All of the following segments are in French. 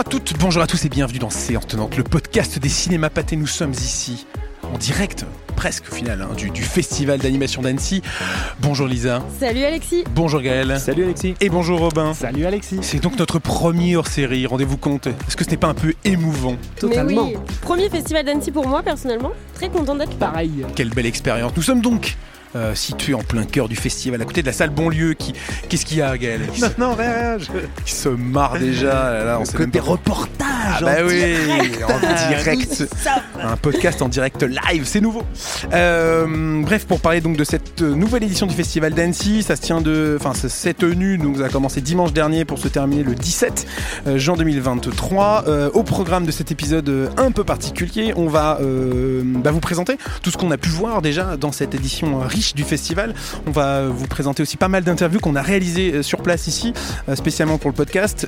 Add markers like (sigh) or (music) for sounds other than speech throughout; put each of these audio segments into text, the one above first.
Bonjour à toutes, bonjour à tous et bienvenue dans Séance Tenante, le podcast des cinémas pâtés. Nous sommes ici en direct, presque au final, hein, du, du festival d'animation d'Annecy. Bonjour Lisa, Salut Alexis bonjour Gaël. Salut Alexis. Et bonjour Robin. Salut Alexis. C'est donc notre premier hors-série, rendez-vous compte. Est-ce que ce n'est pas un peu émouvant? Totalement. Mais oui, premier festival d'Annecy pour moi personnellement, très content d'être là. Pareil. Quelle belle expérience. Nous sommes donc euh, situés en plein cœur du festival, à côté de la salle Bonlieu. Qui... Qu'est-ce qu'il y a Gaël Qui se- Non, rien. qui se marre déjà. Là, là, on sait même Côté pas- reportage. Ah bah en oui, direct. en direct. Un podcast en direct live, c'est nouveau. Euh, bref, pour parler donc de cette nouvelle édition du Festival d'Annecy, ça se tient de, enfin, ça s'est tenu, donc ça a commencé dimanche dernier pour se terminer le 17 euh, juin 2023. Euh, au programme de cet épisode un peu particulier, on va euh, bah, vous présenter tout ce qu'on a pu voir déjà dans cette édition du festival. On va euh, vous présenter aussi pas mal d'interviews qu'on a réalisées euh, sur place ici, euh, spécialement pour le podcast.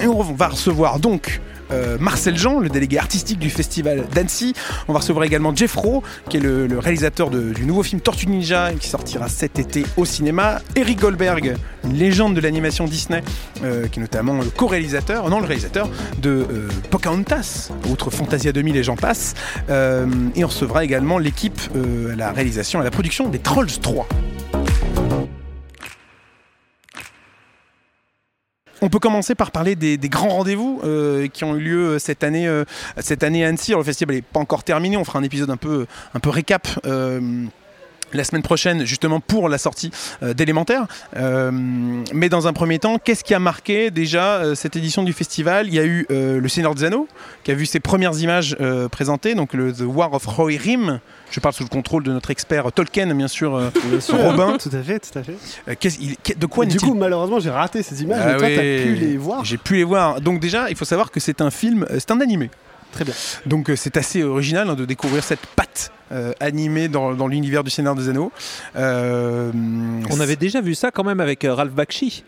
Et on va recevoir donc euh, Marcel Jean, le délégué artistique du festival d'Annecy. On va recevoir également Jeff Rowe, qui est le, réalisateur du nouveau film Tortue Ninja, qui sortira cet été au cinéma. Eric Goldberg, une légende de l'animation Disney, euh, qui est notamment le co-réalisateur, non le réalisateur de euh, Pocahontas, outre Fantasia 2000 et j'en passe. Et on recevra également l'équipe à la réalisation et la production des Trolls 3. On peut commencer par parler des, grands rendez-vous euh, qui ont eu lieu cette année, euh, cette année à Annecy. Le festival n'est pas encore terminé, on fera un épisode un peu, un peu récap. euh, la semaine prochaine, justement pour la sortie euh, d'élémentaire. Euh, mais dans un premier temps, qu'est-ce qui a marqué déjà euh, cette édition du festival? Il y a eu euh, Le Seigneur des Anneaux, qui a vu ses premières images présentées, donc le The War of Rohirrim. Je parle sous le contrôle de notre expert Tolkien, (laughs) bien sûr. Robin. Tout à fait, tout à fait. Qu'est-ce- il- qu'est- de quoi du coup, malheureusement, j'ai raté ces images, Ah mais toi, oui. t'as pu les voir. J'ai pu les voir. Donc déjà, il faut savoir que c'est un film, c'est un animé. Très bien. Donc c'est assez original hein, de découvrir cette patte euh, animée dans, dans l'univers du Seigneur des Anneaux. Euh, On avait déjà vu ça quand même avec euh, Ralph Bakshi.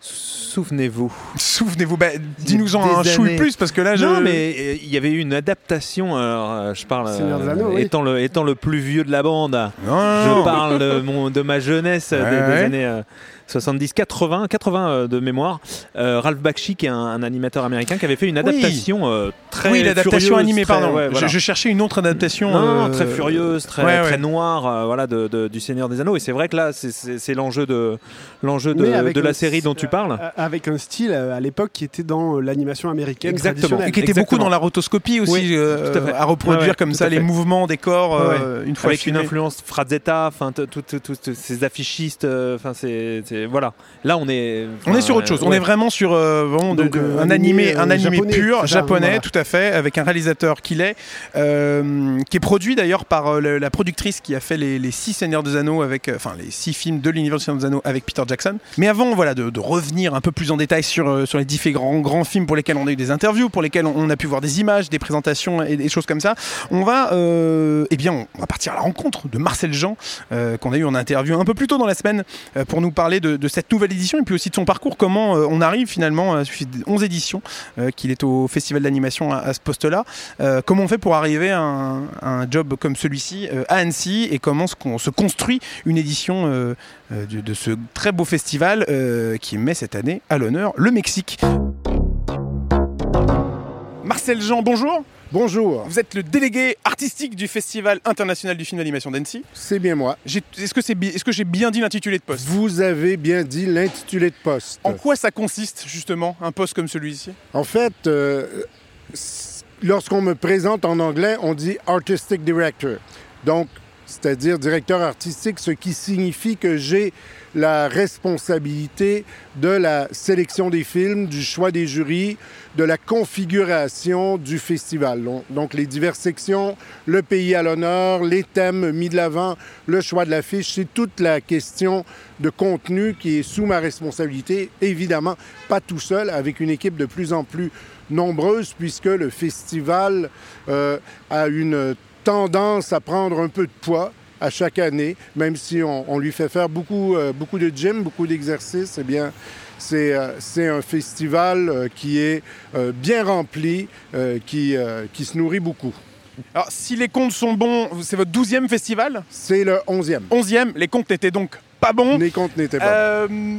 Souvenez-vous. Souvenez-vous, bah, dis-nous-en un Des chouille plus parce que là, je... Non, mais euh, il y avait eu une adaptation. Alors, euh, je parle. Seigneur des Anneaux, oui. étant, le, étant le plus vieux de la bande, Non, je non, parle de, mon, de ma jeunesse, euh, des, Ouais, des ouais. années euh, 70, 80, 80 euh, de mémoire. Euh, Ralph Bakshi, qui est un, un animateur américain, qui avait fait une adaptation euh, très. Oui, l'adaptation animée, très- pardon. ouais, voilà. je, je cherchais une autre adaptation. Non, euh, très furieuse, très, ouais, ouais. très noire, euh, voilà, de, de- du Seigneur des Anneaux. Et c'est vrai que là, c'est- l'enjeu de l'enjeu de, de la série dont tu parles. Euh, Avec un style à l'époque qui était dans l'animation américaine Exactement. Et qui était Exactement. beaucoup dans la rotoscopie aussi, Oui, euh, tout à fait. à reproduire comme tout ça à les fait. mouvements des corps euh, une fois avec une influence Frazetta, enfin t- tout- tout- tout- tout- ces affichistes, enfin c'est c'est- voilà. Là on est On est sur autre chose. On est vraiment sur euh, vraiment de- Donc, de- euh, un animé, animé, un euh, animé japonais, pur japonais, voilà. tout à fait, avec un réalisateur qu'il est, euh, qui est produit d'ailleurs par euh, la productrice qui a fait les, les six Seigneurs des Anneaux avec, euh, enfin les six films de l'univers des Seigneurs des Anneaux avec Peter Jackson. Mais avant, voilà, de, de revenir un peu plus en détail sur euh, sur les différents grands films pour lesquels on a eu des interviews, pour lesquels on, on a pu voir des images, des présentations et des choses comme ça, on va, euh, eh bien, on, on va partir à la rencontre de Marcel Jean euh, qu'on a eu en interview un peu plus tôt dans la semaine euh, pour nous parler de, de cette nouvelle édition et puis aussi de son parcours, comment euh, on arrive finalement, à de 11 éditions, euh, qu'il est au Festival d'animation à, ce poste-là, euh, comment on fait pour arriver à un, job comme celui-ci euh, à Annecy et comment se, construit une édition euh, euh, de, ce très beau festival euh, qui met cette année à l'honneur le Mexique? Marcel Jean, bonjour. Bonjour, Vous êtes le délégué artistique du Festival international du film d'animation d'Annecy. c'est bien moi. Est-ce que, est-ce que j'ai bien dit l'intitulé de poste? Vous avez bien dit l'intitulé de poste. En quoi ça consiste justement un poste comme celui-ci? En fait, euh, lorsqu'on me présente en anglais, on dit Artistic Director. Donc, c'est-à-dire directeur artistique, ce qui signifie que j'ai la responsabilité de la sélection des films, du choix des jurys, de la configuration du festival. Donc, les diverses sections, le pays à l'honneur, les thèmes mis de l'avant, le choix de l'affiche, c'est toute la question de contenu qui est sous ma responsabilité. Évidemment, pas tout seul, avec une équipe de plus en plus nombreuse, puisque le festival euh, a une tendance à prendre un peu de poids à chaque année, même si on, on lui fait faire beaucoup, euh, beaucoup de gym, beaucoup d'exercices, eh bien, c'est euh, un festival euh, qui est bien rempli, qui, qui se nourrit beaucoup. Alors, si les comptes sont bons, c'est votre 12e festival? C'est le 11e. 11e, les comptes n'étaient donc pas bons. Les comptes n'étaient pas. Euh,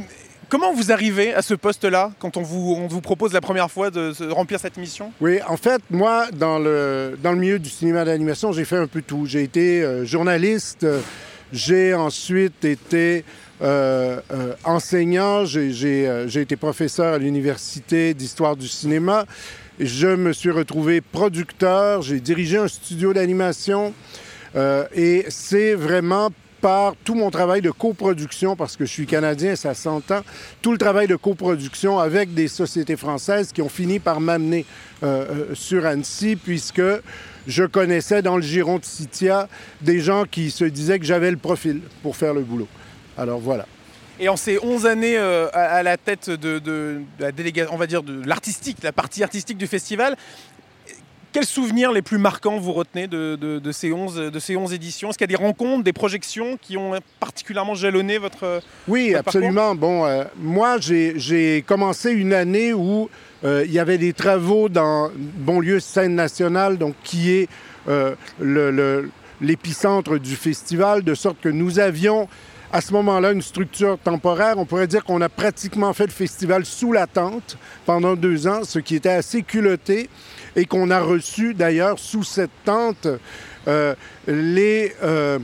Comment vous arrivez à ce poste-là quand on vous, on vous propose la première fois de, remplir cette mission? Oui, en fait, moi, dans le, dans le milieu du cinéma d'animation, j'ai fait un peu tout. J'ai été euh, journaliste, euh, j'ai ensuite été euh, enseignant, j'ai été professeur à l'Université d'histoire du cinéma. Je me suis retrouvé producteur, j'ai dirigé un studio d'animation et c'est vraiment par tout mon travail de coproduction, parce que je suis canadien, ça s'entend, tout le travail de coproduction avec des sociétés françaises qui ont fini par m'amener euh, euh, sur Annecy, puisque je connaissais dans le giron de Citia des gens qui se disaient que j'avais le profil pour faire le boulot. Alors voilà. Et en ces 11 années euh, à, la tête de la délégation, on va dire de l'artistique, la partie artistique du festival, quels souvenirs les plus marquants vous retenez de, ces, 11, de ces 11 éditions? Est-ce qu'il y a des rencontres, des projections qui ont particulièrement jalonné votre... Oui, absolument. Bon, euh, moi, j'ai commencé une année où euh, il y avait des travaux dans Bonlieu Scène nationale, donc qui est euh, l'épicentre du festival, de sorte que nous avions à ce moment-là une structure temporaire. On pourrait dire qu'on a pratiquement fait le festival sous la tente pendant deux ans, ce qui était assez culotté et qu'on a reçu d'ailleurs sous cette tente euh, les... euh,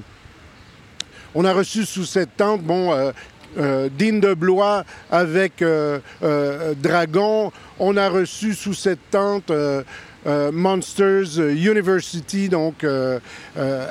on a reçu sous cette tente, bon, euh, Dean de Blois avec Dragon. On a reçu sous cette tente euh, euh, Monsters University, donc euh, euh,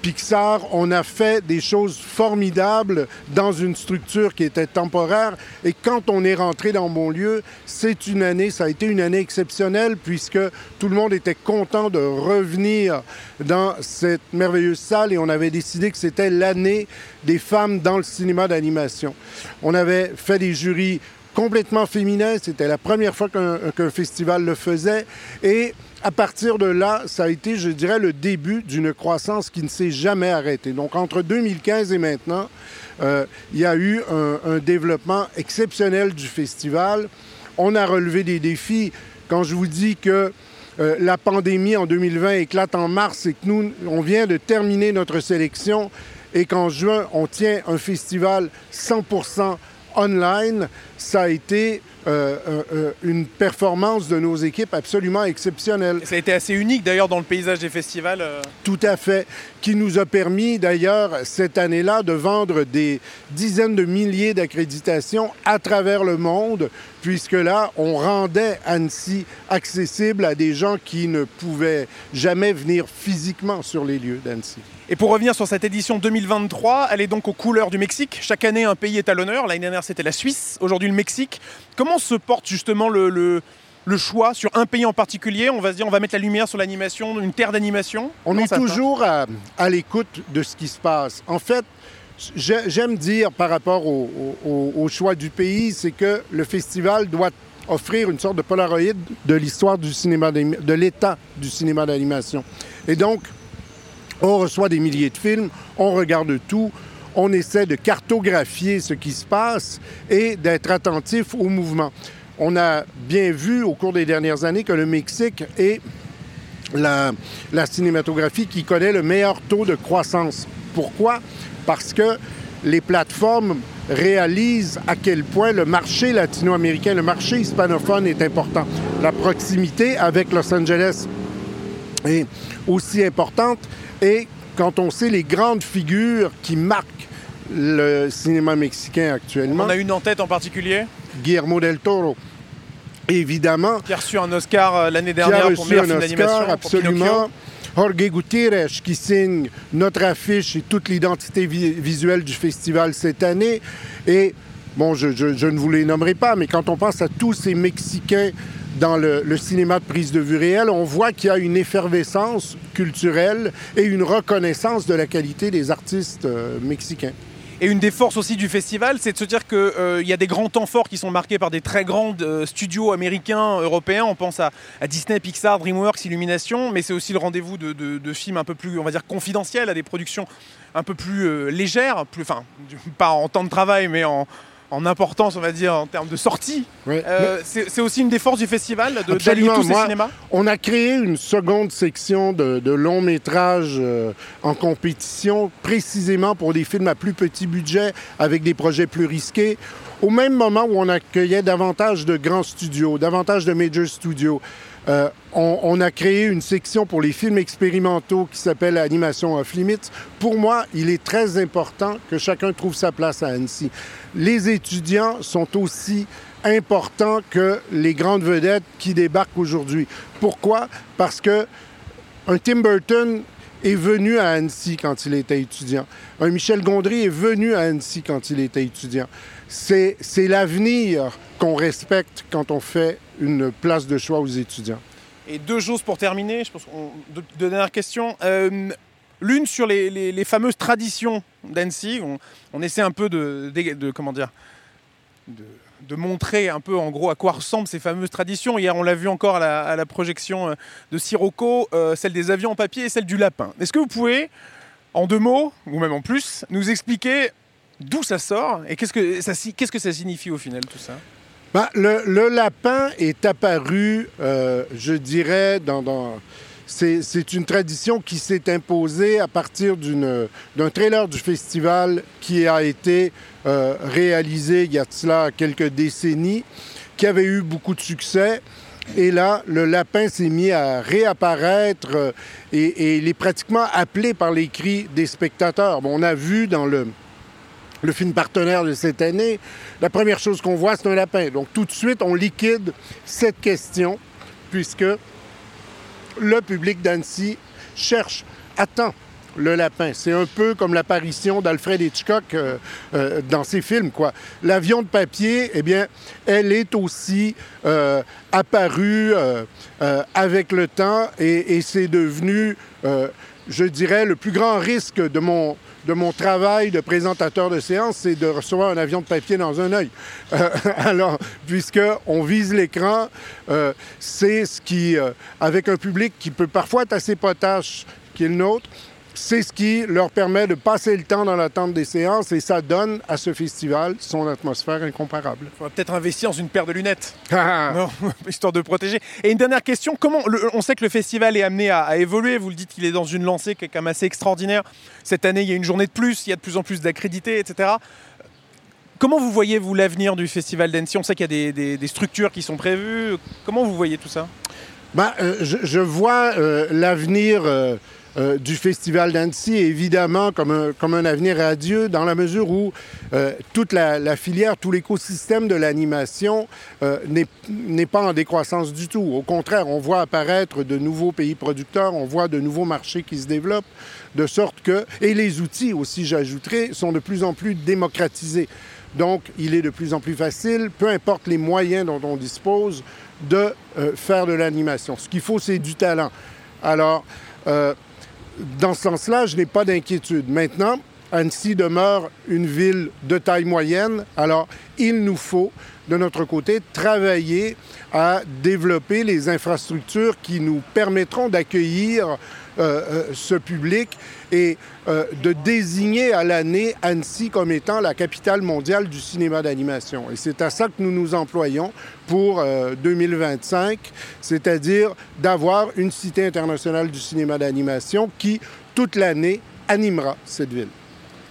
Pixar. On a fait des choses formidables dans une structure qui était temporaire. Et quand on est rentré dans mon lieu, c'est une année, ça a été une année exceptionnelle puisque tout le monde était content de revenir dans cette merveilleuse salle et on avait décidé que c'était l'année des femmes dans le cinéma d'animation. On avait fait des jurys complètement féminins, c'était la première fois qu'un festival le faisait et à partir de là, ça a été, je dirais, le début d'une croissance qui ne s'est jamais arrêtée. Donc entre 2015 et maintenant, euh, il y a eu un, un développement exceptionnel du festival. On a relevé des défis. Quand je vous dis que euh, la pandémie en 2020 éclate en mars et que nous, on vient de terminer notre sélection et qu'en juin, on tient un festival 100% online, ça a été euh, euh, euh, une performance de nos équipes absolument exceptionnelle. Ça a été assez unique d'ailleurs dans le paysage des festivals. euh. Tout à fait. Qui nous a permis d'ailleurs cette année-là de vendre des dizaines de milliers d'accréditations à travers le monde, puisque là, on rendait Annecy accessible à des gens qui ne pouvaient jamais venir physiquement sur les lieux d'Annecy. Et pour revenir sur cette édition 2023, elle est donc aux couleurs du Mexique. Chaque année, un pays est à l'honneur. L'année dernière, c'était la Suisse. Aujourd'hui, le Mexique. Comment se porte justement le, le- le choix sur un pays en particulier On va se dire, on va mettre la lumière sur l'animation, une terre d'animation. On Comment est toujours à, à l'écoute de ce qui se passe. En fait, j'ai- j'aime dire par rapport au, au- au choix du pays, c'est que le festival doit offrir une sorte de polaroïde de l'histoire du cinéma, de l'état du cinéma d'animation. Et donc, on reçoit des milliers de films, on regarde tout, on essaie de cartographier ce qui se passe et d'être attentif au mouvement. On a bien vu au cours des dernières années que le Mexique est la, la cinématographie qui connaît le meilleur taux de croissance. Pourquoi? Parce que les plateformes réalisent à quel point le marché latino-américain, le marché hispanophone est important. La proximité avec Los Angeles est aussi importante. Et quand on sait les grandes figures qui marquent le cinéma mexicain actuellement, On a une en tête en particulier Guillermo del Toro, évidemment, qui a reçu un Oscar euh, l'année qui a dernière reçu pour meilleur un film. Oscar, pour absolument. Jorge Gutiérrez qui signe notre affiche et toute l'identité vi- visuelle du festival cette année. Et bon, je, je- je ne vous les nommerai pas, mais quand on pense à tous ces Mexicains dans le, le cinéma de prise de vue réelle, on voit qu'il y a une effervescence culturelle et une reconnaissance de la qualité des artistes euh, mexicains. Et une des forces aussi du festival, c'est de se dire qu'il y a des grands temps forts qui sont marqués par des très grands euh, studios américains, européens. On pense à, Disney, Pixar, DreamWorks, Illumination, mais c'est aussi le rendez-vous de, films un peu plus, on va dire, confidentiels, à des productions un peu plus euh, légères, enfin, pas en temps de travail, mais en, en importance, on va dire, en termes de sortie. Euh, c'est aussi une des forces du festival d'allier tous ces cinémas On a créé une seconde section de, de longs métrages euh, en compétition, précisément pour des films à plus petit budget, avec des projets plus risqués. Au même moment où on accueillait davantage de grands studios, davantage de major studios. Euh, on, a créé une section pour les films expérimentaux qui s'appelle Animation Off Limits. Pour moi, il est très important que chacun trouve sa place à Annecy. Les étudiants sont aussi importants que les grandes vedettes qui débarquent aujourd'hui. Pourquoi? Parce que un Tim Burton est venu à Annecy quand il était étudiant. Un Michel Gondry est venu à Annecy quand il était étudiant. C'est l'avenir qu'on respecte quand on fait une place de choix aux étudiants. Et deux choses pour terminer, je pense deux, dernières questions. Euh, l'une sur les, fameuses traditions d'Annecy. On, essaie un peu de, comment dire, de, montrer un peu en gros à quoi ressemblent ces fameuses traditions. Hier, on l'a vu encore à la, projection euh, de Sirocco, euh, celle des avions en papier et celle du lapin. Est-ce que vous pouvez, en deux mots, ou même en plus, nous expliquer d'où ça sort et qu'est-ce que ça signifie au final tout ça? Ben, le, lapin est apparu, euh, je dirais, dans... C'est une tradition qui s'est imposée à partir d'un trailer du festival qui a été euh, réalisé il y a cela quelques décennies, qui avait eu beaucoup de succès. Et là, le lapin s'est mis à réapparaître euh, et, et, il est pratiquement appelé par les cris des spectateurs. Bon, on a vu dans le, (laughs) le film partenaire de cette année, la première chose qu'on voit, c'est un lapin. Donc tout de suite, on liquide cette question, puisque le public d'Annecy cherche, attend le lapin. C'est un peu comme l'apparition d'Alfred Hitchcock euh, euh, dans ses films, quoi. L'avion de papier, eh bien, elle est aussi euh, apparue avec le temps et, et c'est devenu, je dirais, le plus grand risque de mon travail de présentateur de séance, c'est de recevoir un avion de papier dans un œil. Euh, (laughs) alors, puisqu'on vise l'écran, euh, c'est ce qui, euh, avec un public qui peut parfois être assez potache, qui est le nôtre, c'est ce qui leur permet de passer le temps dans l'attente des séances et ça donne à ce festival son atmosphère incomparable. On va peut-être investir dans une paire de lunettes, (laughs) non, (laughs) histoire de protéger. Et une dernière question, comment on sait que le festival est amené à, évoluer, vous le dites qu'il est dans une lancée qui est quand même assez extraordinaire. Cette année, il y a une journée de plus, il y a de plus en plus d'accrédités, etc. Comment vous voyez, vous, l'avenir du festival d'Annecy? On sait qu'il y a des, structures qui sont prévues. Comment vous voyez tout ça? Ben, je, vois euh, l'avenir... Euh, euh, du Festival d'Annecy, évidemment, comme un, comme un avenir radieux, dans la mesure où euh, toute la, filière, tout l'écosystème de l'animation euh, n'est pas en décroissance du tout. Au contraire, on voit apparaître de nouveaux pays producteurs, on voit de nouveaux marchés qui se développent, de sorte que... Et les outils aussi, j'ajouterais, sont de plus en plus démocratisés. Donc, il est de plus en plus facile, peu importe les moyens dont on dispose, de faire de l'animation. Ce qu'il faut, c'est du talent. Alors, dans ce sens-là, je n'ai pas d'inquiétude. Maintenant, Annecy demeure une ville de taille moyenne, alors il nous faut, de notre côté, travailler à développer les infrastructures qui nous permettront d'accueillir euh, euh, ce public et euh, de désigner à l'année Annecy comme étant la capitale mondiale du cinéma d'animation. Et c'est à ça que nous nous employons pour 2025, c'est-à-dire d'avoir une cité internationale du cinéma d'animation qui, toute l'année, animera cette ville.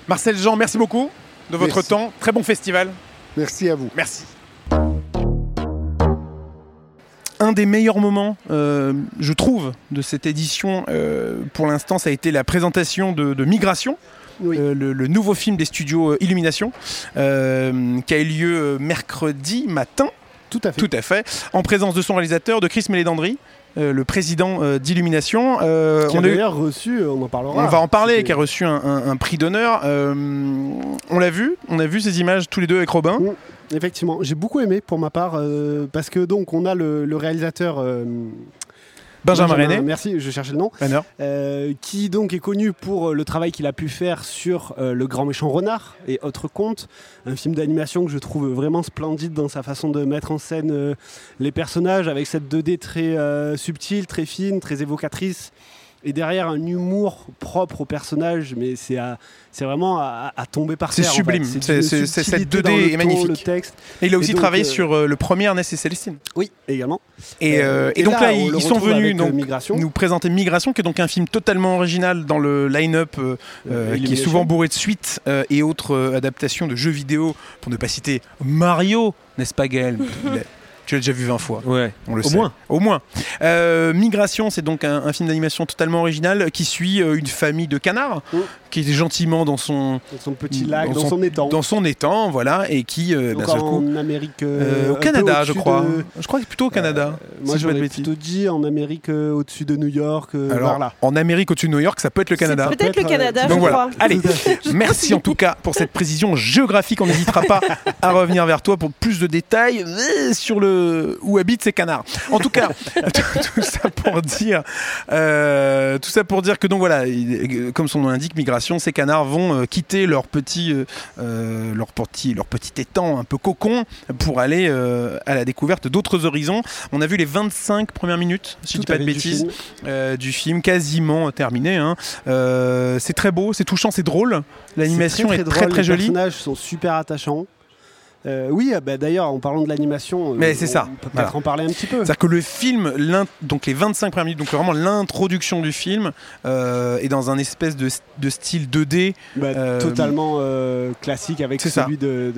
Marcel Jean, merci beaucoup de votre temps. Très bon festival. Merci à vous. Merci un des meilleurs moments, euh, je trouve, de cette édition, euh, pour l'instant, ça a été la présentation de, Migration. Euh, le, nouveau film des studios Illumination, qui a eu lieu mercredi matin. Tout à fait. Tout à fait. En présence de son réalisateur, de Chris Mélédandri. le président d'Illumination. qui a d'ailleurs reçu, on en parlera. On va en parler, qui a reçu un, prix d'honneur. on l'a vu, on a vu ces images tous les deux avec Robin. Effectivement, j'ai beaucoup aimé pour ma part euh, parce que donc on a le, réalisateur. Euh, Benjamin, René. Merci, je cherchais le nom. Euh, qui donc est connu pour le travail qu'il a pu faire sur Le Grand Méchant Renard et Autres Contes, un film d'animation que je trouve vraiment splendide dans sa façon de mettre en scène les personnages avec cette 2D très subtile, très fine, très évocatrice et derrière un humour propre au personnage, mais c'est c'est vraiment à, tomber par terre. C'est sublime. C'est cette 2D est magnifique. texte. Et il a aussi travaillé euh, sur euh, le premier Ernest et Célestine. Oui, également. Et, euh, donc là, ils sont venus donc, nous présenter Migration, qui est donc un film totalement original dans le line-up, qui est souvent bourré de suites et autres adaptations de jeux vidéo, pour ne pas citer Mario, n'est-ce pas Gaël? (laughs) Tu l'as déjà vu 20 fois. Ouais. On le Au moins. Au moins. Euh, Migration, c'est donc un, film d'animation totalement original qui suit euh, une famille de canards mm. qui est gentiment dans son, dans son petit lac, dans, son, étang. Dans son étang, voilà, et qui euh, d'un seul coup. En Amérique. au Canada, je crois. Je crois que plutôt au Canada. moi, je j'aurais plutôt dit en Amérique au-dessus de New York. Alors, là. en Amérique au-dessus de New York, ça peut être le Canada. Peut-être le Canada, je crois. Allez, (laughs) merci en tout cas pour cette précision géographique. On n'hésitera pas à revenir vers toi pour plus de détails sur le où habite ces canards. En tout cas, (laughs) (laughs) tout, ça pour dire, euh, tout ça pour dire que donc voilà, comme son nom l'indique, migration, ces canards vont euh, quitter leur petit, euh, leur petit, leur petit étang un peu cocon pour aller à la découverte d'autres horizons. On a vu les 25 premières minutes, si je dis pas de bêtises, du film, quasiment terminé. Hein. c'est très beau, c'est touchant, c'est drôle. L'animation est, très, très, jolie. Les personnages sont super attachants. Euh, oui, bah, d'ailleurs, en parlant de l'animation, euh, mais c'est ça. On peut peut-être en parler un petit peu. C'est-à-dire que le film, donc les 25 premières minutes, donc vraiment l'introduction du film, euh, est dans un espèce de, style 2D. Bah, totalement classique avec celui de,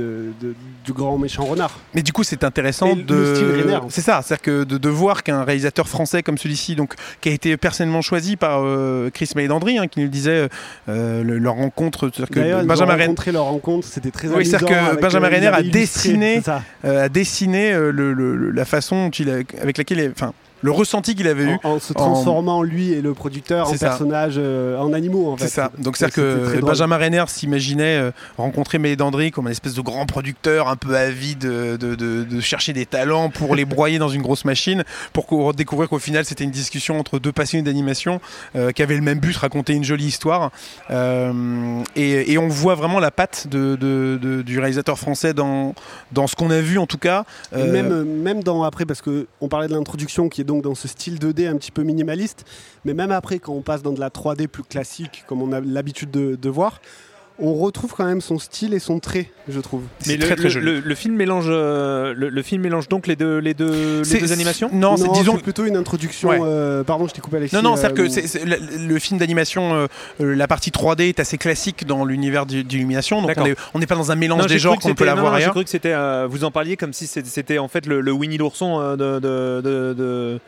du grand méchant renard. Mais du coup, c'est intéressant de. C'est ça, c'est-à-dire que de, voir qu'un réalisateur français comme celui-ci, donc qui a été personnellement choisi par Chris Mélandry, hein, qui nous disait leur rencontre. Que Benjamin rencontré leur rencontre, c'était très oui, c'est-à-dire que Benjamin Renner a dessiner, euh, à dessiner euh, le, la façon avec laquelle, enfin, le ressenti qu'il avait eu. En, se transformant lui et le producteur en personnages, euh, en animaux en fait. C'est ça. Donc c'est-à-dire que Benjamin Renner s'imaginait euh, rencontrer Mélandry comme un espèce de grand producteur un peu avide de, de, chercher des talents pour les broyer dans une grosse machine pour découvrir qu'au final c'était une discussion entre deux passionnés d'animation euh, qui avaient le même but, raconter une jolie histoire. Et, et, on voit vraiment la patte du réalisateur français dans, dans ce qu'on a vu en tout cas. Même, même dans après, parce qu'on parlait de l'introduction qui est donc dans ce style 2D un petit peu minimaliste. Mais même après, quand on passe dans de la 3D plus classique, comme on a l'habitude de, voir, on retrouve quand même son style et son trait, je trouve. Mais le, très, très joli. Le, film mélange, euh, le, film mélange donc les deux, les deux, les deux animations Non, c'est disons plutôt une introduction. Euh, pardon, je t'ai coupé Alexis. Non, non, c'est-à-dire que euh, le, film d'animation, la partie 3D est assez classique dans l'univers d'illumination, donc on n'est pas dans un mélange des genres qu'on peut l'avoir ailleurs. Je cru que c'était, vous en parliez comme si c'était en fait le, Winnie l'ourson de, de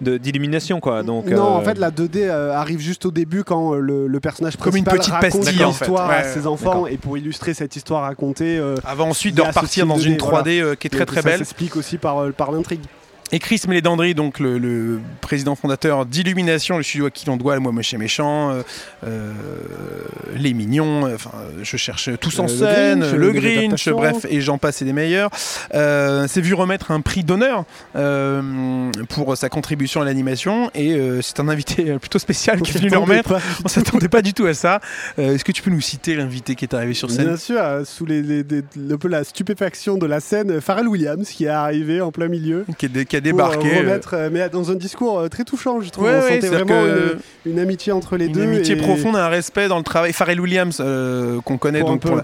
d'illumination quoi. Donc non, en euh, fait la 2D euh, arrive juste au début quand euh, le, personnage comme une petite raconte pastille en histoire à ses enfants et pour illustrer cette histoire racontée. Avant ensuite de repartir dans une 3D qui est très très belle. Ça s'explique aussi par par l'intrigue. Et Chris Mélédandry, donc le, président fondateur d'Illumination, le studio à qui l'on doit le Moi Moche et Méchant, euh, euh, Les Mignons, euh, enfin, je cherche tous en scène, le Grinch, bref, et j'en passe et des meilleurs, s'est vu remettre un prix d'honneur pour sa contribution à l'animation, et c'est un invité plutôt spécial qui est venu le remettre. On s'attendait pas du tout à ça. Est-ce que tu peux nous citer l'invité qui est arrivé sur scène? Bien sûr, sous les, un peu la stupéfaction de la scène, Pharrell Williams qui est arrivé en plein milieu. Qui est, débarqué. Euh. Euh, mais dans un discours euh, très touchant, je trouve. on sentait vraiment une, amitié entre les deux. Une amitié profonde, un respect dans le travail. Pharrell Williams, qu'on connaît donc pour, la,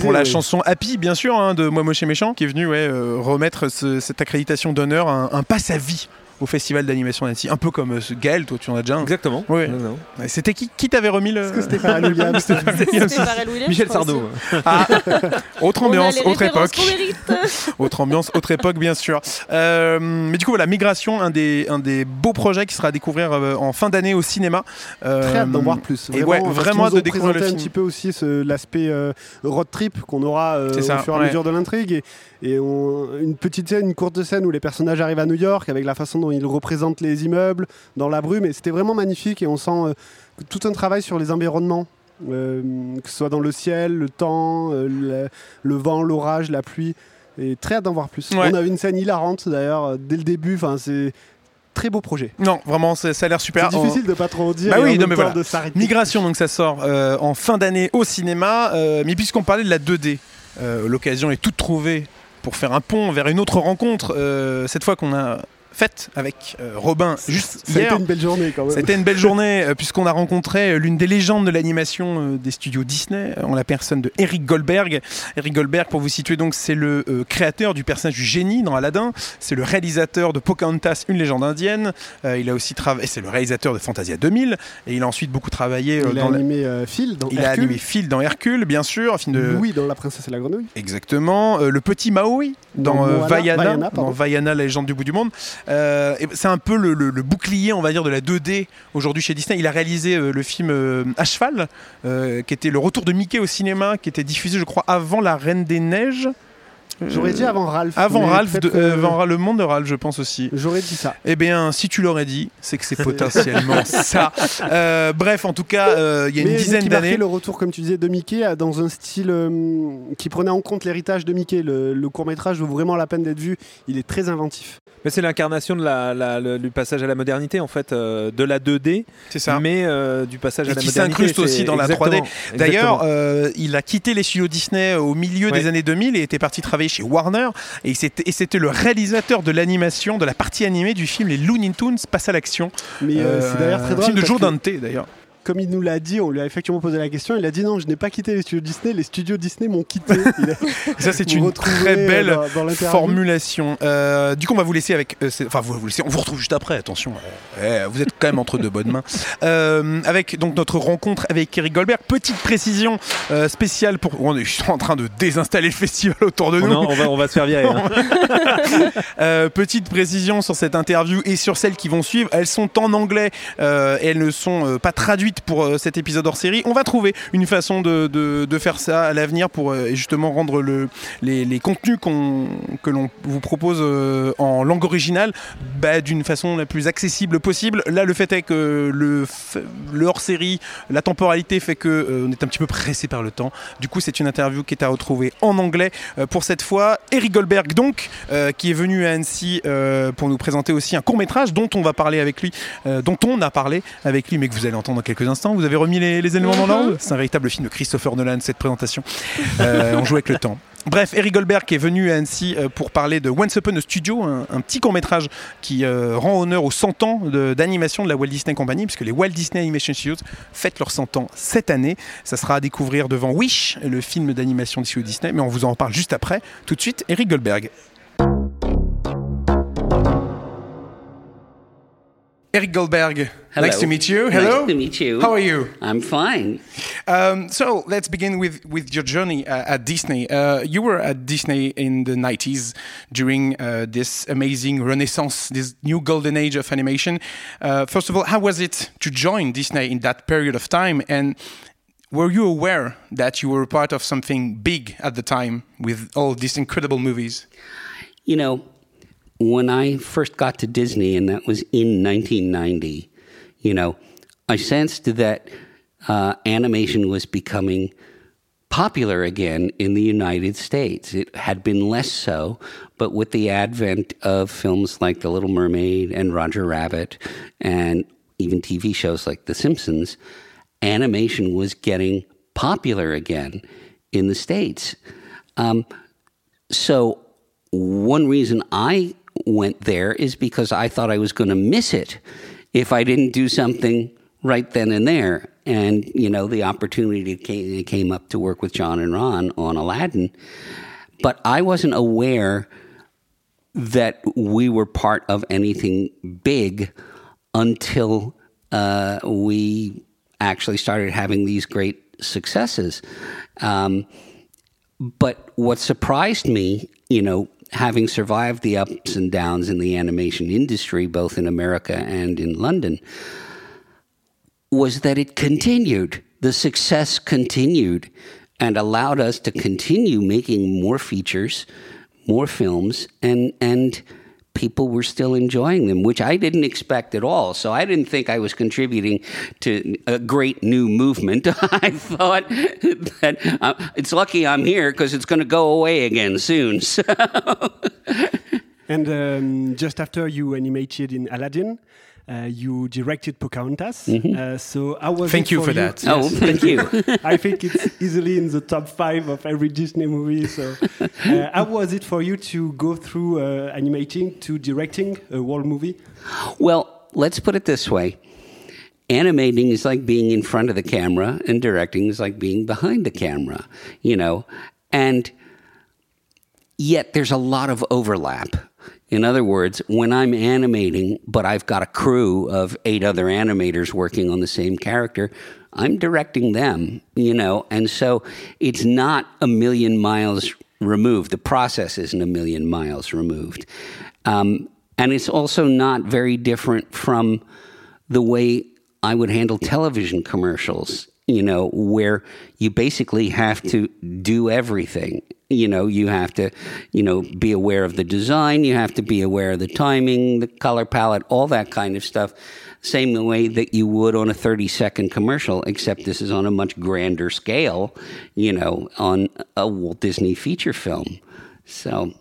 pour la chanson Happy, bien sûr, hein, de Moi Moche et Méchant, qui est venu remettre cette accréditation d'honneur, un, un passe à vie au festival d'animation d'Annecy. Un peu comme euh, Gaël, toi tu en as déjà un. Exactement. C'était qui qui t'avait remis le. C'était Pharrell (laughs) Williams Michel Sardou. Ah, (laughs) autre ambiance, autre époque. (laughs) autre ambiance, autre époque, bien sûr. Euh, mais du coup, voilà, Migration, un des, un des beaux projets qui sera à découvrir euh, en fin d'année au cinéma. Très hâte d'en voir plus. Vraiment, et ouais, vraiment de découvrir le un petit peu aussi l'aspect road trip qu'on aura au fur et à mesure de l'intrigue. Et, et une petite scène, une courte scène où les personnages arrivent à New York avec la façon dont ils représentent les immeubles dans la brume. Et c'était vraiment magnifique et on sent euh, tout un travail sur les environnements. Euh, que ce soit dans le ciel, le temps, euh, le, vent, l'orage, la pluie. Et très hâte d'en voir plus. On a une scène hilarante d'ailleurs dès le début. Enfin, c'est très beau projet. Non, vraiment, ça a l'air super. C'est difficile de pas trop dire. Bah oui, non, mais voilà. Migration, donc ça sort en fin d'année au cinéma. mais puisqu'on parlait de la 2D, l'occasion est toute trouvée pour faire un pont vers une autre rencontre. cette fois qu'on a faite avec Robin juste C'était hier. une belle journée quand même. C'était une belle journée puisqu'on a rencontré l'une des légendes de l'animation des studios Disney en la personne de Eric Goldberg. Eric Goldberg, pour vous situer donc, c'est le créateur du personnage du génie dans Aladdin. C'est le réalisateur de Pocahontas, une légende indienne. il a aussi travaillé, c'est le réalisateur de Fantasia 2000 et il a ensuite beaucoup travaillé il dans a animé Phil dans il Hercule. a animé Phil dans Hercule, bien sûr, un film de Louis dans La princesse et la grenouille. Exactement. le petit Maui dans, Dans euh, Moana, Vaiana, Vaiana, dans. Vaiana, la légende du bout du monde. Euh, c'est un peu le, bouclier, on va dire, de la 2D aujourd'hui chez Disney. Il a réalisé euh, le film À cheval, euh, qui était le retour de Mickey au cinéma, qui était diffusé, je crois, avant La Reine des Neiges. J'aurais dit avant Ralph. Avant Ralph, de- euh, euh, avant le monde de Ralph, je pense aussi. J'aurais dit ça. Eh bien, si tu l'aurais dit, c'est que c'est potentiellement (laughs) ça. Euh, bref, en tout cas, euh, il y a Mais une dizaine qui d'années. le retour, comme tu disais, de Mickey euh, dans un style euh, qui prenait en compte l'héritage de Mickey. Le, court métrage vaut vraiment la peine d'être vu. Il est très inventif. Mais c'est l'incarnation de la, la- le- du passage à la modernité, en fait, euh, de la 2D, C'est ça. mais euh, du passage Et à la qui modernité. s'incruste c'est- aussi dans la exactement, 3D. D'ailleurs, exactement. euh, il a quitté les studios Disney au milieu Ouais. des années 2000 et était parti travailler chez Warner. Et c'était le réalisateur de l'animation, de la partie animée du film Les Looney Tunes passe à l'action. Mais euh, c'est d'ailleurs très un drôle. film de Joe Dante d'ailleurs. Comme il nous l'a dit, on lui a effectivement posé la question. Il a dit non, je n'ai pas quitté les studios Disney. Les studios Disney m'ont quitté. (laughs) A- Ça, c'est une très belle dans- dans l'interview. formulation. Euh, du coup, on va vous laisser avec. euh, Enfin, vous, vous laisser. On vous retrouve juste après. Attention, euh, eh, vous êtes quand même entre de bonnes mains. Euh, avec donc notre rencontre avec Eric Goldberg. Petite précision euh, spéciale pour. On est juste en train de désinstaller le festival autour de Oh nous. non, on, va, on va se faire virer. hein. (laughs) Euh, petite précision sur cette interview et sur celles qui vont suivre. Elles sont en anglais euh, et elles ne sont euh, pas traduites pour euh, cet épisode hors série. On va trouver une façon de, faire ça à l'avenir pour euh, justement rendre le, les, contenus que l'on vous propose euh, en langue originale bah, d'une façon la plus accessible possible. Là, le fait est que le, hors série, la temporalité fait que euh, on est un petit peu pressé par le temps. Du coup, c'est une interview qui est à retrouver en anglais pour cette fois. Eric Goldberg, donc, qui est venu à Annecy pour nous présenter aussi un court métrage dont on va parler avec lui, dont on a parlé avec lui, mais que vous allez entendre dans quelques instants. Vous avez remis les, les éléments dans l'ordre C'est un véritable film de Christopher Nolan, cette présentation. Euh, on joue avec le temps. Bref, Eric Goldberg est venu à Annecy euh, pour parler de Once Upon a Studio, un, un petit court-métrage qui euh, rend honneur aux 100 ans d'animation de, la Walt Disney Company, puisque les Walt Disney Animation Studios fêtent leurs 100 ans cette année. Ça sera à découvrir devant Wish, le film d'animation des studios Disney, mais on vous en reparle juste après. Tout de suite, Eric Goldberg. Eric Goldberg, Hello. nice to meet you. Hello. Nice to meet you. How are you? I'm fine. Um, so let's begin with, with your journey uh, at Disney. Uh, you were at Disney in the 90s during uh, this amazing renaissance, this new golden age of animation. Uh, first of all, how was it to join Disney in that period of time? And were you aware that you were part of something big at the time with all these incredible movies? You know, when I first got to Disney, and that was in 1990, you know, I sensed that uh, animation was becoming popular again in the United States. It had been less so, but with the advent of films like The Little Mermaid and Roger Rabbit, and even TV shows like The Simpsons, animation was getting popular again in the States. Um, so one reason I went there is because I thought I was going to miss it if I didn't do something right then and there. And you know, the opportunity came, came up to work with John and Ron on Aladdin, but I wasn't aware that we were part of anything big until uh, we actually started having these great successes. Um, but what surprised me, you know, having survived the ups mm-hmm. and downs in the animation industry, both in America and in London, was that it continued. The success continued and allowed us to mm-hmm. continue making more features, more films, and and people were still enjoying them, which I didn't expect at all. So I didn't think I was contributing to a great new movement. (laughs) I thought that uh, it's lucky I'm here because it's going to go away again soon. (laughs) So. And um, just after you animated in Aladdin, you directed Pocahontas. Mm-hmm. Uh, so I was. Thank you for, for that. You? Oh, thank you. (laughs) I think it's easily in the top five of every Disney movie. So, (laughs) uh, how was it for you to go through uh, animating to directing a whole movie? Well, let's put it this way. Animating is like being in front of the camera, and directing is like being behind the camera, you know. And yet, there's a lot of overlap in other words, when I'm animating, but I've got a crew of eight other animators working on the same character, I'm directing them, you know, and so it's not a million miles removed. The process isn't a million miles removed. Um, and it's also not very different from the way I would handle television commercials, you know, where you basically have to do everything you know you have to you know be aware of the design you have to be aware of the timing the color palette all that kind of stuff. Same way that you would on a 30 second commercial except this is on a much grander scale you know on a Walt Disney feature film. So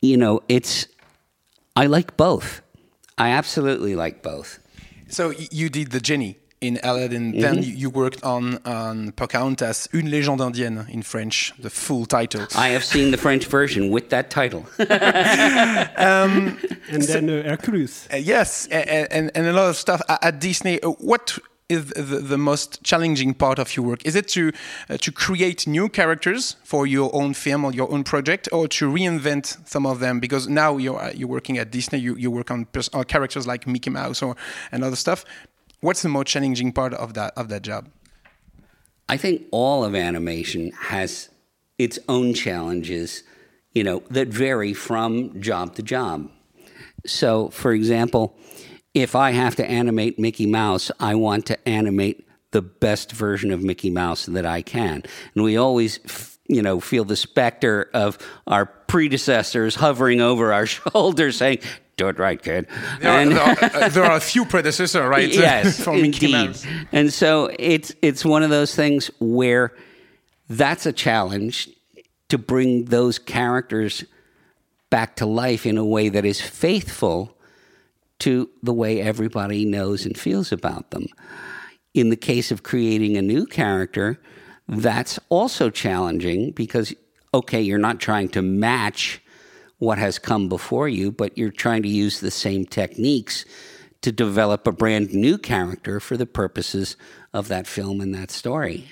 you know it's I like both. I absolutely like both. So you did the Genie in Aladdin. Mm -hmm. Then you worked on, on Pocahontas, Une légende indienne in French, the full title. I have seen the French version with that title. (laughs) um, and so, then uh, Hercules. Uh, yes, and, and a lot of stuff at Disney. Uh, what is the, the, most challenging part of your work? Is it to uh, to create new characters for your own film or your own project, or to reinvent some of them? Because now you're uh, you're working at Disney, you, you work on, on characters like Mickey Mouse or and other stuff. What's the most challenging part of that of that job? I think all of animation has its own challenges, you know, that vary from job to job. So, for example, if I have to animate Mickey Mouse, I want to animate the best version of Mickey Mouse that I can. And we always you know, feel the specter of our predecessors hovering over our (laughs) shoulders saying, do it right, kid. There, and, are, there, are, uh, there are, a (laughs) few predecessors, right? Yes, (laughs) indeed. And so it's it's one of those things where that's a challenge to bring those characters back to life in a way that is faithful to the way everybody knows and feels about them. In the case of creating a new character, that's also challenging because okay, you're not trying to match what has come before you, but you're trying to use the same techniques to develop a brand new character for the purposes of that film and that story.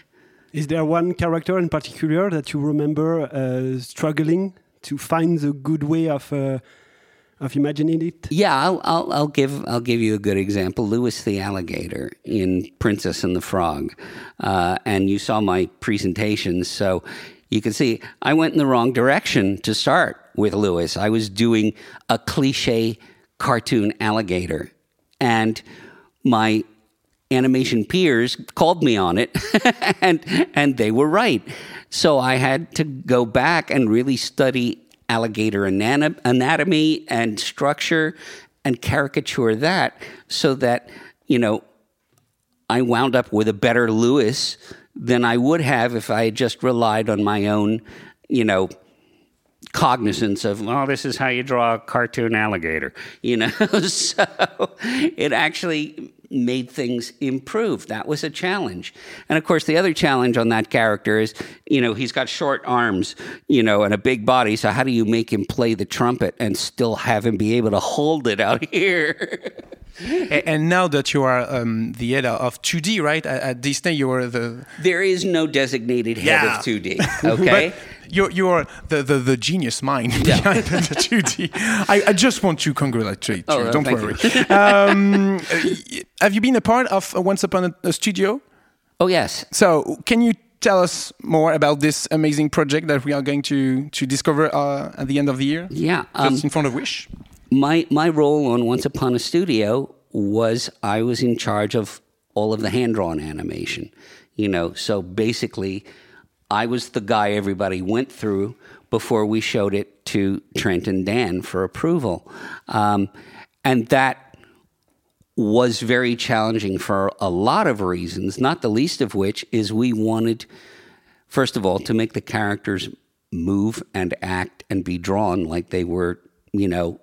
Is there one character in particular that you remember uh, struggling to find the good way of uh, of imagining it? Yeah, I'll, I'll, I'll, give I'll give you a good example. Louis the alligator in Princess and the Frog, uh, and you saw my presentation, so you can see I went in the wrong direction to start with Lewis. I was doing a cliche cartoon alligator, and my animation peers called me on it, (laughs) and and they were right. So I had to go back and really study alligator anatomy and structure and caricature that so that you know I wound up with a better lewis than I would have if I had just relied on my own, you know, cognizance of, well, this is how you draw a cartoon alligator, you know. (laughs) so it actually made things improve. That was a challenge. And of course, the other challenge on that character is, you know, he's got short arms, you know, and a big body. So how do you make him play the trumpet and still have him be able to hold it out (laughs) here? and now that you are um, the head of 2D, right? At, Disney, you are the. There is no designated head yeah. of 2D. (laughs) Okay. You're you're the, the, the genius mind yeah. behind the 2D. I, I just want to congratulate oh, you. Don't worry. You. (laughs) um, have you been a part of Once Upon a, a Studio? Oh yes. So can you tell us more about this amazing project that we are going to to discover uh, at the end of the year? Yeah, um, just in front of Wish. My my role on Once Upon a Studio was I was in charge of all of the hand drawn animation. You know, so basically I was the guy everybody went through before we showed it to Trent and Dan for approval. Um, and that was very challenging for a lot of reasons, not the least of which is we wanted, first of all, to make the characters move and act and be drawn like they were, you know,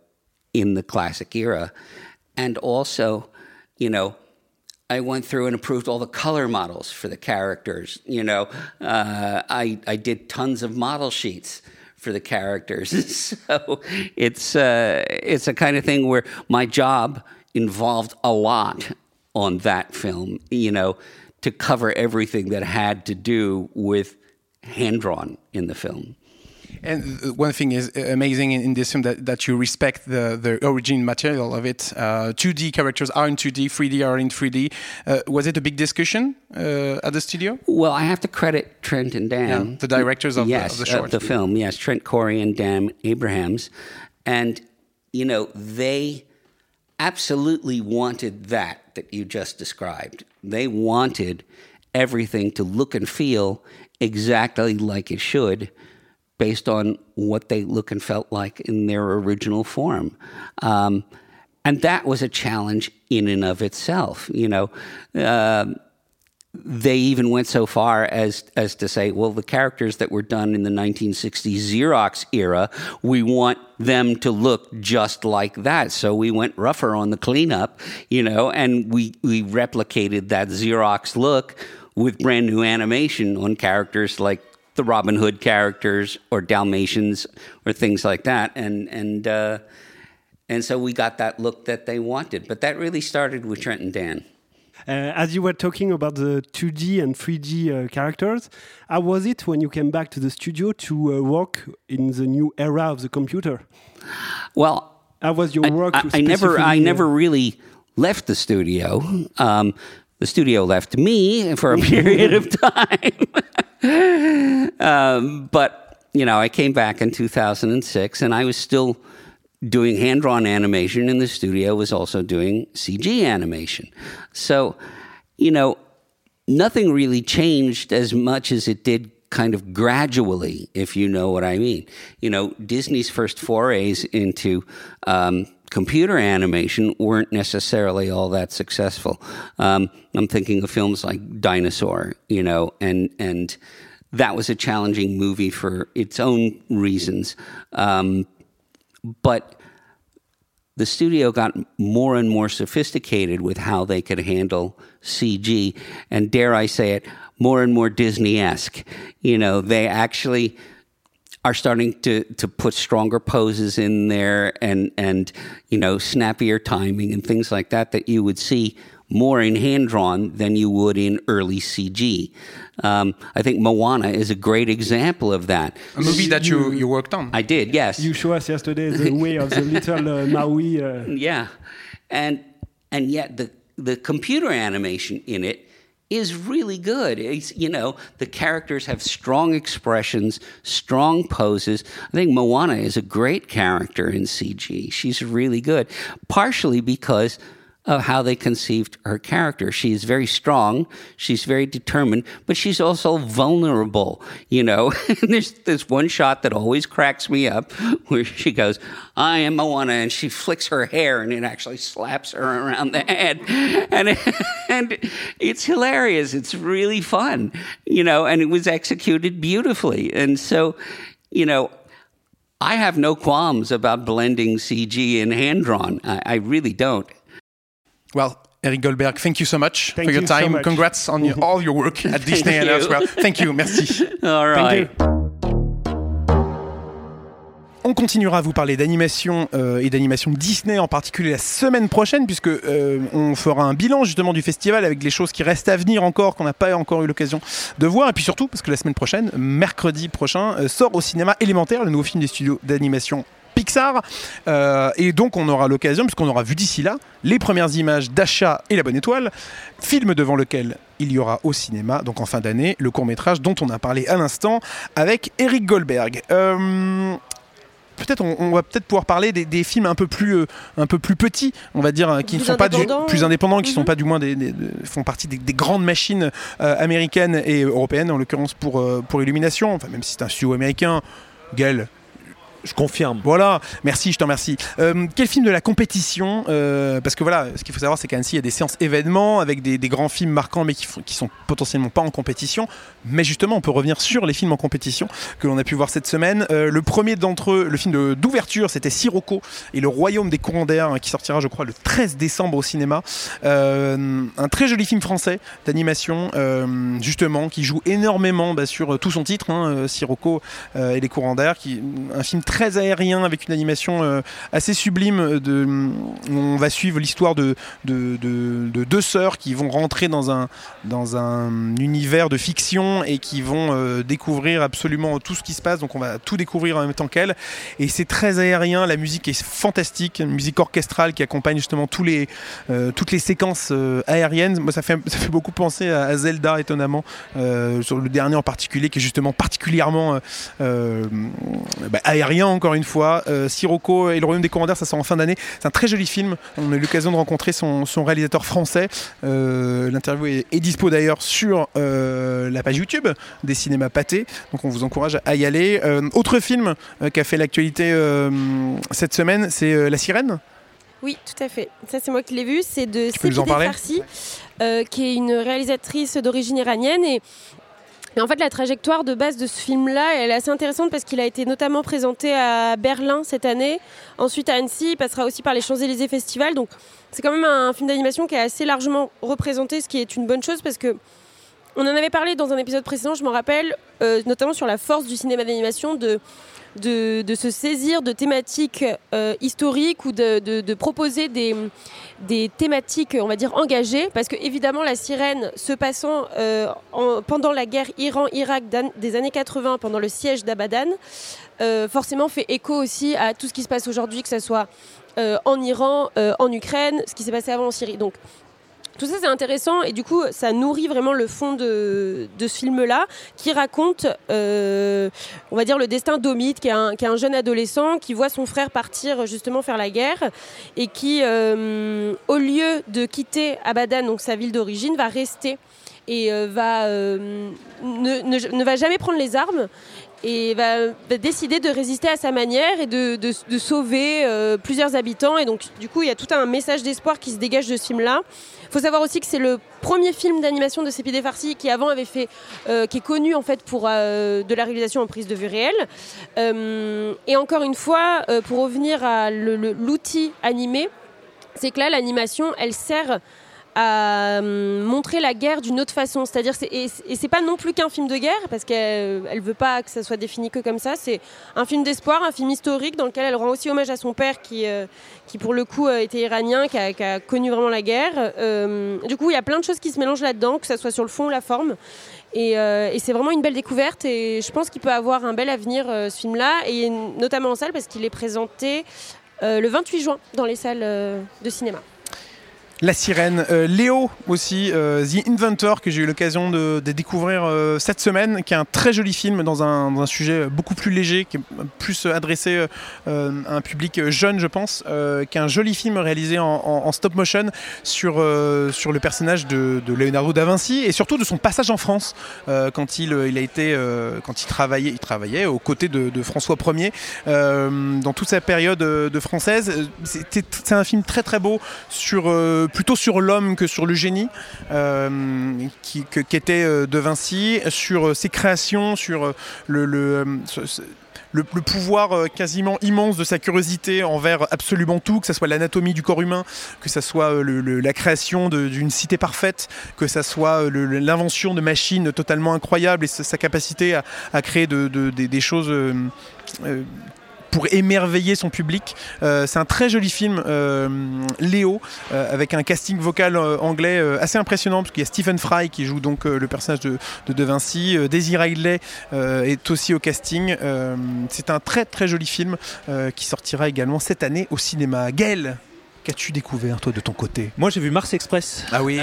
in the classic era. and also, you know, I went through and approved all the color models for the characters. You know, uh, I I did tons of model sheets for the characters. (laughs) so it's uh, it's a kind of thing where my job involved a lot on that film. You know, to cover everything that had to do with hand drawn in the film. And one thing is amazing in, this film that, that you respect the, the origin material of it. Uh, 2D characters are in 2D, 3D are in 3D. Uh, was it a big discussion uh, at the studio? Well, I have to credit Trent and Dan, yeah, the directors of, yes, the, of the short. the film. Yes, Trent Corey and Dan Abrahams, and you know they absolutely wanted that that you just described. They wanted everything to look and feel exactly like it should based on what they look and felt like in their original form. Um, and that was a challenge in and of itself. You know, uh, they even went so far as as to say, well, the characters that were done in the 1960s Xerox era, we want them to look just like that. So we went rougher on the cleanup, you know, and we we replicated that Xerox look with brand new animation on characters like the Robin Hood characters or Dalmatians or things like that, and and uh, and so we got that look that they wanted. But that really started with Trent and Dan. Uh, as you were talking about the 2D and 3D uh, characters, how was it when you came back to the studio to uh, work in the new era of the computer? Well, how was your work? I, I, I never, I uh, never really left the studio. Um, the studio left me for a (laughs) period of time. (laughs) (laughs) um, but, you know, I came back in 2006 and I was still doing hand drawn animation, and the studio was also doing CG animation. So, you know, nothing really changed as much as it did kind of gradually, if you know what I mean. You know, Disney's first forays into um, computer animation weren't necessarily all that successful. Um, I'm thinking of films like Dinosaur, you know, and and that was a challenging movie for its own reasons. Um, but the studio got more and more sophisticated with how they could handle CG, and dare I say it, more and more Disney esque. You know, they actually are starting to to put stronger poses in there and and you know snappier timing and things like that that you would see more in hand drawn than you would in early CG. Um, I think Moana is a great example of that. A movie that you, you worked on. I did, yes. You showed us yesterday the way of the little uh, Maui. Uh... (laughs) Yeah, and and yet the the computer animation in it is really good. It's, you know, the characters have strong expressions, strong poses. I think Moana is a great character in CG. She's really good, partially because of how they conceived her character. She is very strong, she's very determined, but she's also vulnerable, you know. (laughs) there's this one shot that always cracks me up where she goes, I am Moana, and she flicks her hair and it actually slaps her around the head. And, (laughs) and it's hilarious. It's really fun, you know, and it was executed beautifully. And so, you know, I have no qualms about blending CG and hand drawn. I, I really don't. Well, Eric Goldberg, thank you so much thank for your time. So Congrats on your, all your work at (laughs) Disney and elsewhere. Thank you, merci. (laughs) All right. On continuera à vous parler d'animation euh, et d'animation Disney en particulier la semaine prochaine puisque euh, on fera un bilan justement du festival avec les choses qui restent à venir encore qu'on n'a pas encore eu l'occasion de voir et puis surtout parce que la semaine prochaine, mercredi prochain, euh, sort au cinéma Élémentaire, le nouveau film des studios d'animation Pixar. Euh, et donc on aura l'occasion, puisqu'on aura vu d'ici là, les premières images d'Achat et la Bonne Étoile, film devant lequel il y aura au cinéma, donc en fin d'année, le court métrage dont on a parlé à l'instant avec Eric Goldberg. Euh, peut-être on, va peut-être pouvoir parler des, films un peu plus euh, un peu plus petits on va dire qui ne sont pas du, plus indépendants qui ne sont mhm. pas du moins des, font partie des, grandes machines américaines et européennes en l'occurrence pour pour Illumination enfin même si c'est un studio américain Gaël Je confirme. Voilà, merci, je t'en remercie. Euh, quel film de la compétition euh, Parce que voilà, ce qu'il faut savoir, c'est qu'Annecy, il y a des séances événements avec des, grands films marquants, mais qui, qui sont potentiellement pas en compétition. Mais justement, on peut revenir sur les films en compétition que l'on a pu voir cette semaine. Euh, le premier d'entre eux, le film d'ouverture, c'était Sirocco et le Royaume des courants d'air, hein, qui sortira, je crois, le 13 décembre au cinéma. un très joli film français d'animation, justement, qui joue énormément bah, sur tout son titre, hein, Sirocco et les courants d'air, un film très aérien avec une animation euh, assez sublime. De, on va suivre l'histoire de, de, deux sœurs qui vont rentrer dans un, dans un univers de fiction et qui vont euh, découvrir absolument tout ce qui se passe. Donc on va tout découvrir en même temps qu'elles. Et c'est très aérien, la musique est fantastique, une musique orchestrale qui accompagne justement tous les, euh, toutes les séquences aériennes. Moi ça fait, ça fait beaucoup penser à, Zelda étonnamment, sur le dernier en particulier qui est justement particulièrement bah, aérien encore une fois. Euh, Sirocco et le Royaume des Commandeurs, ça sort en fin d'année. C'est un très joli film. On a eu l'occasion de rencontrer son, réalisateur français. Euh, l'interview est, dispo d'ailleurs sur euh, la page YouTube des cinémas pâtés. Donc on vous encourage à y aller. autre film qui a fait l'actualité cette semaine, c'est La Sirène. Oui, tout à fait. Ça, c'est moi qui l'ai vu. C'est de Sepideh Farsi, qui est une réalisatrice d'origine iranienne. Et en fait, la trajectoire de base de ce film-là, elle est assez intéressante parce qu'il a été notamment présenté à Berlin cette année. Ensuite, à Annecy, il passera aussi par les Champs-Élysées Festival. Donc, c'est quand même un film d'animation qui est assez largement représenté, ce qui est une bonne chose parce que on en avait parlé dans un épisode précédent, je m'en rappelle, euh, notamment sur la force du cinéma d'animation de de, se saisir de thématiques euh, historiques ou de, proposer des, des, thématiques, on va dire, engagées. Parce que, évidemment, la sirène se passant euh, pendant la guerre Iran-Irak des années 80, pendant le siège d'Abadan, euh, forcément fait écho aussi à tout ce qui se passe aujourd'hui, que ce soit en Iran, en Ukraine, ce qui s'est passé avant en Syrie. Donc, tout ça, c'est intéressant et du coup, ça nourrit vraiment le fond de, ce film-là qui raconte, euh, on va dire, le destin d'Omid, qui, est un jeune adolescent qui voit son frère partir justement faire la guerre et qui, euh, au lieu de quitter Abadan, donc sa ville d'origine, va rester et euh, va, ne, va jamais prendre les armes et va, décider de résister à sa manière et de, sauver plusieurs habitants. Et donc, du coup, il y a tout un message d'espoir qui se dégage de ce film-là. Il faut savoir aussi que c'est le premier film d'animation de Sepideh Farsi qui avant avait fait, euh, qui est connu en fait pour euh, de la réalisation en prise de vue réelle. Euh, et encore une fois, pour revenir à l'outil animé, c'est que là l'animation, elle sert à hum, montrer la guerre d'une autre façon. C'est-à-dire, et, c'est pas non plus qu'un film de guerre, parce qu'elle elle veut pas que ça soit défini que comme ça. C'est un film d'espoir, un film historique dans lequel elle rend aussi hommage à son père qui, euh, qui pour le coup euh, était iranien, qui a, connu vraiment la guerre. Euh, du coup, il y a plein de choses qui se mélangent là-dedans, que ce soit sur le fond ou la forme. Et, et c'est vraiment une belle découverte et je pense qu'il peut avoir un bel avenir ce film-là, et notamment en salle parce qu'il est présenté le 28 juin dans les salles de cinéma. La sirène. Euh, Léo aussi, euh, The Inventor, que j'ai eu l'occasion de, découvrir euh, cette semaine, qui est un très joli film dans un, sujet beaucoup plus léger, qui est plus adressé à un public jeune, je pense, qui est un joli film réalisé en, stop motion sur, sur le personnage de, Leonardo da Vinci et surtout de son passage en France quand il, a été quand il travaillait, il travaillait aux côtés de, François Ier dans toute sa période de française. C'est un film très très beau sur plutôt sur l'homme que sur le génie euh, qui, qu'était euh, De Vinci, sur euh, ses créations, sur le, le pouvoir quasiment immense de sa curiosité envers absolument tout, que ce soit l'anatomie du corps humain, que ce soit la création d'une cité parfaite, que ce soit l'invention de machines totalement incroyables et sa, capacité à, créer des choses pour émerveiller son public. Euh, c'est un très joli film, euh, Léo, euh, avec un casting vocal anglais assez impressionnant, parce qu'il y a Stephen Fry qui joue donc le personnage de De, Vinci, Daisy Ridley est aussi au casting. c'est un très très joli film qui sortira également cette année au cinéma. Gaël Qu'as-tu découvert toi de ton côté? Moi j'ai vu Mars Express. Ah oui.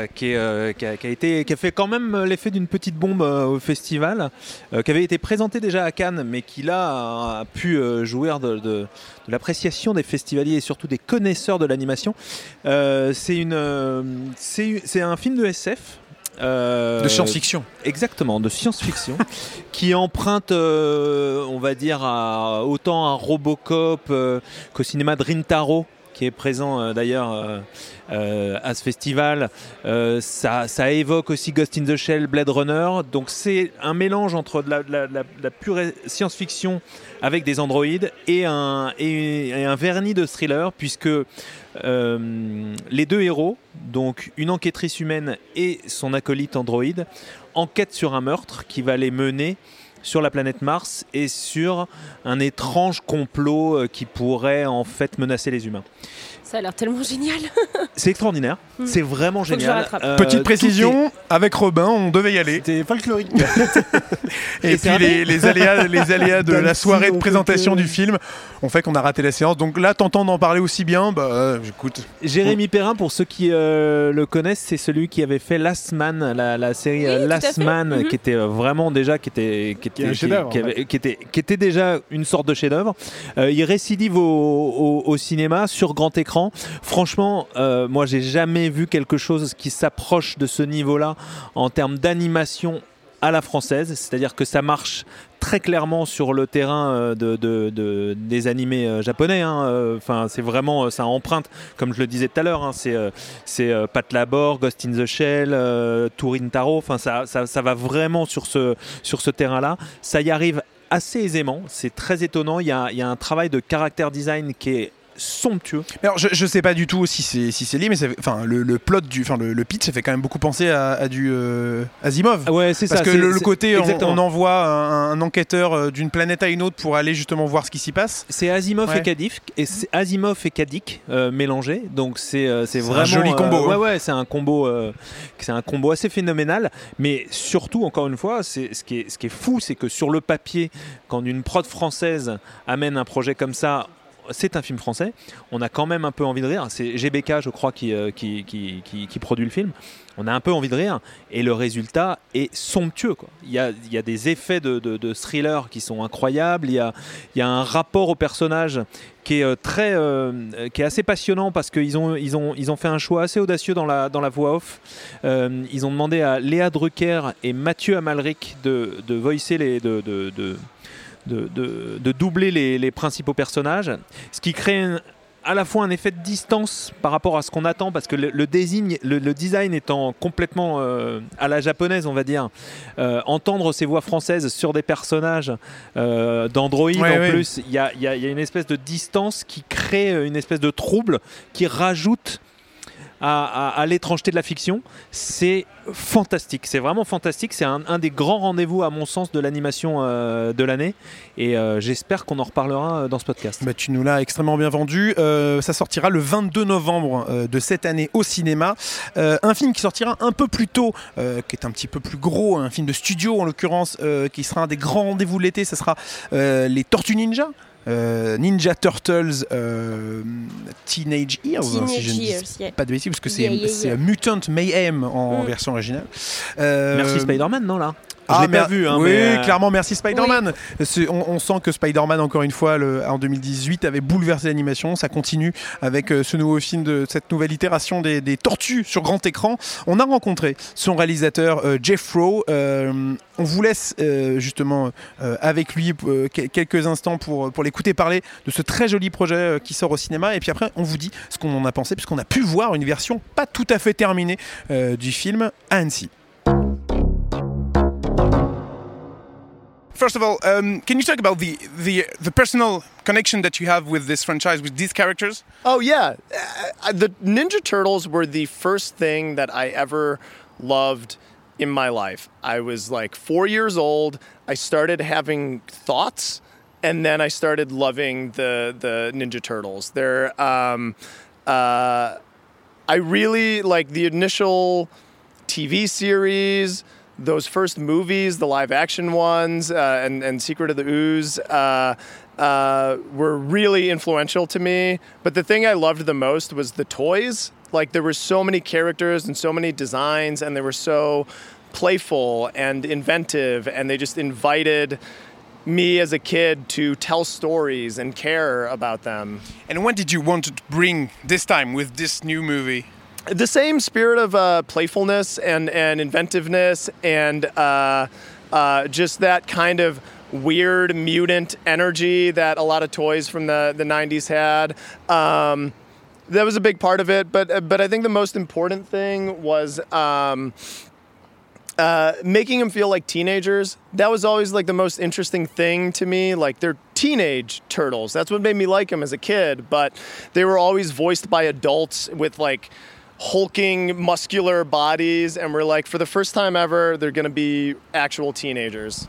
Euh, qui, euh, qui, a, été, qui a fait quand même l'effet d'une petite bombe euh, au festival, qui avait été présenté déjà à Cannes, mais qui là a, pu jouer de, de, l'appréciation des festivaliers et surtout des connaisseurs de l'animation. c'est une, c'est un film de SF de science-fiction. Exactement, de science-fiction, (laughs) qui emprunte, on va dire, à, autant à Robocop qu'au cinéma de Rintaro, qui est présent d'ailleurs euh, à ce festival. Euh, ça, évoque aussi Ghost in the Shell, Blade Runner. Donc c'est un mélange entre de la, pure science-fiction avec des androïdes et un, et, un vernis de thriller, puisque euh, les deux héros, donc une enquêtrice humaine et son acolyte androïde, enquêtent sur un meurtre qui va les mener sur la planète Mars et sur un étrange complot qui pourrait en fait menacer les humains. Ça a l'air tellement génial. (laughs) c'est extraordinaire. Hmm. C'est vraiment génial. Euh, Petite précision, avec Robin, on devait y aller. C'était folklorique. (laughs) et, puis les, aléas, les aléas de la soirée de présentation du film ont fait qu'on a raté la séance. Donc là, t'entends d'en parler aussi bien, bah euh, j'écoute. Jérémy Perrin, pour ceux qui euh, le connaissent, c'est celui qui avait fait Last Man, la, série Last Man, mhm. qui était vraiment déjà qui était qui était, qui, était, qui était déjà une sorte de chef-d'œuvre. il récidive au, au cinéma sur grand écran Franchement, euh, moi, j'ai jamais vu quelque chose qui s'approche de ce niveau-là en termes d'animation à la française, c'est-à-dire que ça marche très clairement sur le terrain euh, de, des animés euh, japonais. Hein. Enfin, c'est vraiment ça empreinte, comme je le disais tout à l'heure. Hein. c'est c'est Pat Labor, Ghost in the Shell, Tourin Taro. Enfin, ça, va vraiment sur ce sur ce terrain-là. Ça y arrive assez aisément. C'est très étonnant. Il y, a, il y a un travail de caractère design qui est somptueux. Alors, je, je sais pas du tout si c'est si c'est lié, mais enfin le, le, plot du, enfin le, pitch, ça fait quand même beaucoup penser à, du euh, Asimov. Ah ouais, c'est ça. Parce que le, côté, on, envoie un, enquêteur euh, d'une planète à une autre pour aller justement voir ce qui s'y passe. C'est Asimov et Kadik et Asimov et Kadik euh, mélangés. Donc c'est c'est vraiment un joli combo. ouais, hein. ouais, c'est un combo, c'est un combo assez phénoménal. Mais surtout, encore une fois, c'est ce qui est ce qui est fou, c'est que sur le papier, quand une prod française amène un projet comme ça c'est un film français. On a quand même un peu envie de rire. C'est GBK, je crois, euh, qui, produit le film. On a un peu envie de rire. Et le résultat est somptueux. Il, y a, des effets de, thriller qui sont incroyables. Il y a, un rapport au personnage qui est, euh, très, euh, qui est assez passionnant parce qu'ils ont, fait un choix assez audacieux dans la, voix off. ils ont demandé à Léa Drucker et Mathieu Amalric de, voicer les. de, doubler les, principaux personnages, ce qui crée à la fois un effet de distance par rapport à ce qu'on attend, parce que le, design, le, design étant complètement euh, à la japonaise, on va dire, euh, entendre ces voix françaises sur des personnages euh, d'Android en plus, il y, a, une espèce de distance qui crée une espèce de trouble qui rajoute à, l'étrangeté de la fiction. C'est fantastique, c'est vraiment fantastique. C'est un, des grands rendez-vous, à mon sens, de l'animation euh, de l'année. Et euh, j'espère qu'on en reparlera euh, dans ce podcast. Bah, tu nous l'as extrêmement bien vendu. ça sortira le 22 novembre de cette année au cinéma. un film qui sortira un peu plus tôt, qui est un petit peu plus gros, un film de studio en l'occurrence, qui sera un des grands rendez-vous de l'été. Ce sera Les Tortues Ninja. Euh, Ninja Turtles euh, Teenage Years, si je ne dis pas de bêtises, parce que c'est Mutant Mayhem en mm. version originale. Euh, Merci Spider-Man, non là? Ah, je l'ai pas vu. Hein, oui, euh, clairement, merci Spider-Man. On, sent que Spider-Man, encore une fois, en 2018, avait bouleversé l'animation. Ça continue avec euh, ce nouveau film de cette nouvelle itération des, tortues sur grand écran. On a rencontré son réalisateur euh, Jeff Rowe. on vous laisse justement avec lui quelques instants pour, pour l'écouter parler de ce très joli projet qui sort au cinéma. Et puis après, on vous dit ce qu'on en a pensé, puisqu'on a pu voir une version pas tout à fait terminée du film à Annecy. First of all, um, can you talk about the, the the personal connection that you have with this franchise with these characters? Oh yeah, uh, the Ninja Turtles were the first thing that I ever loved in my life. I was like four years old. I started having thoughts, and then I started loving the the Ninja Turtles. They're um, uh, I really like the initial TV series those first movies, the live action ones, uh, and, and Secret of the Ooze, uh, uh, were really influential to me. But the thing I loved the most was the toys. Like there were so many characters and so many designs, and they were so playful and inventive, and they just invited me as a kid to tell stories and care about them. And when did you want to bring this time with this new movie? The same spirit of uh, playfulness and, and inventiveness and uh, uh, just that kind of weird mutant energy that a lot of toys from the, the 90s had. Um, that was a big part of it, but but I think the most important thing was um, uh, making them feel like teenagers. That was always like the most interesting thing to me. Like they're teenage turtles. That's what made me like them as a kid. But they were always voiced by adults with like hulking, muscular bodies, and we're like, for the first time ever, they're going to be actual teenagers.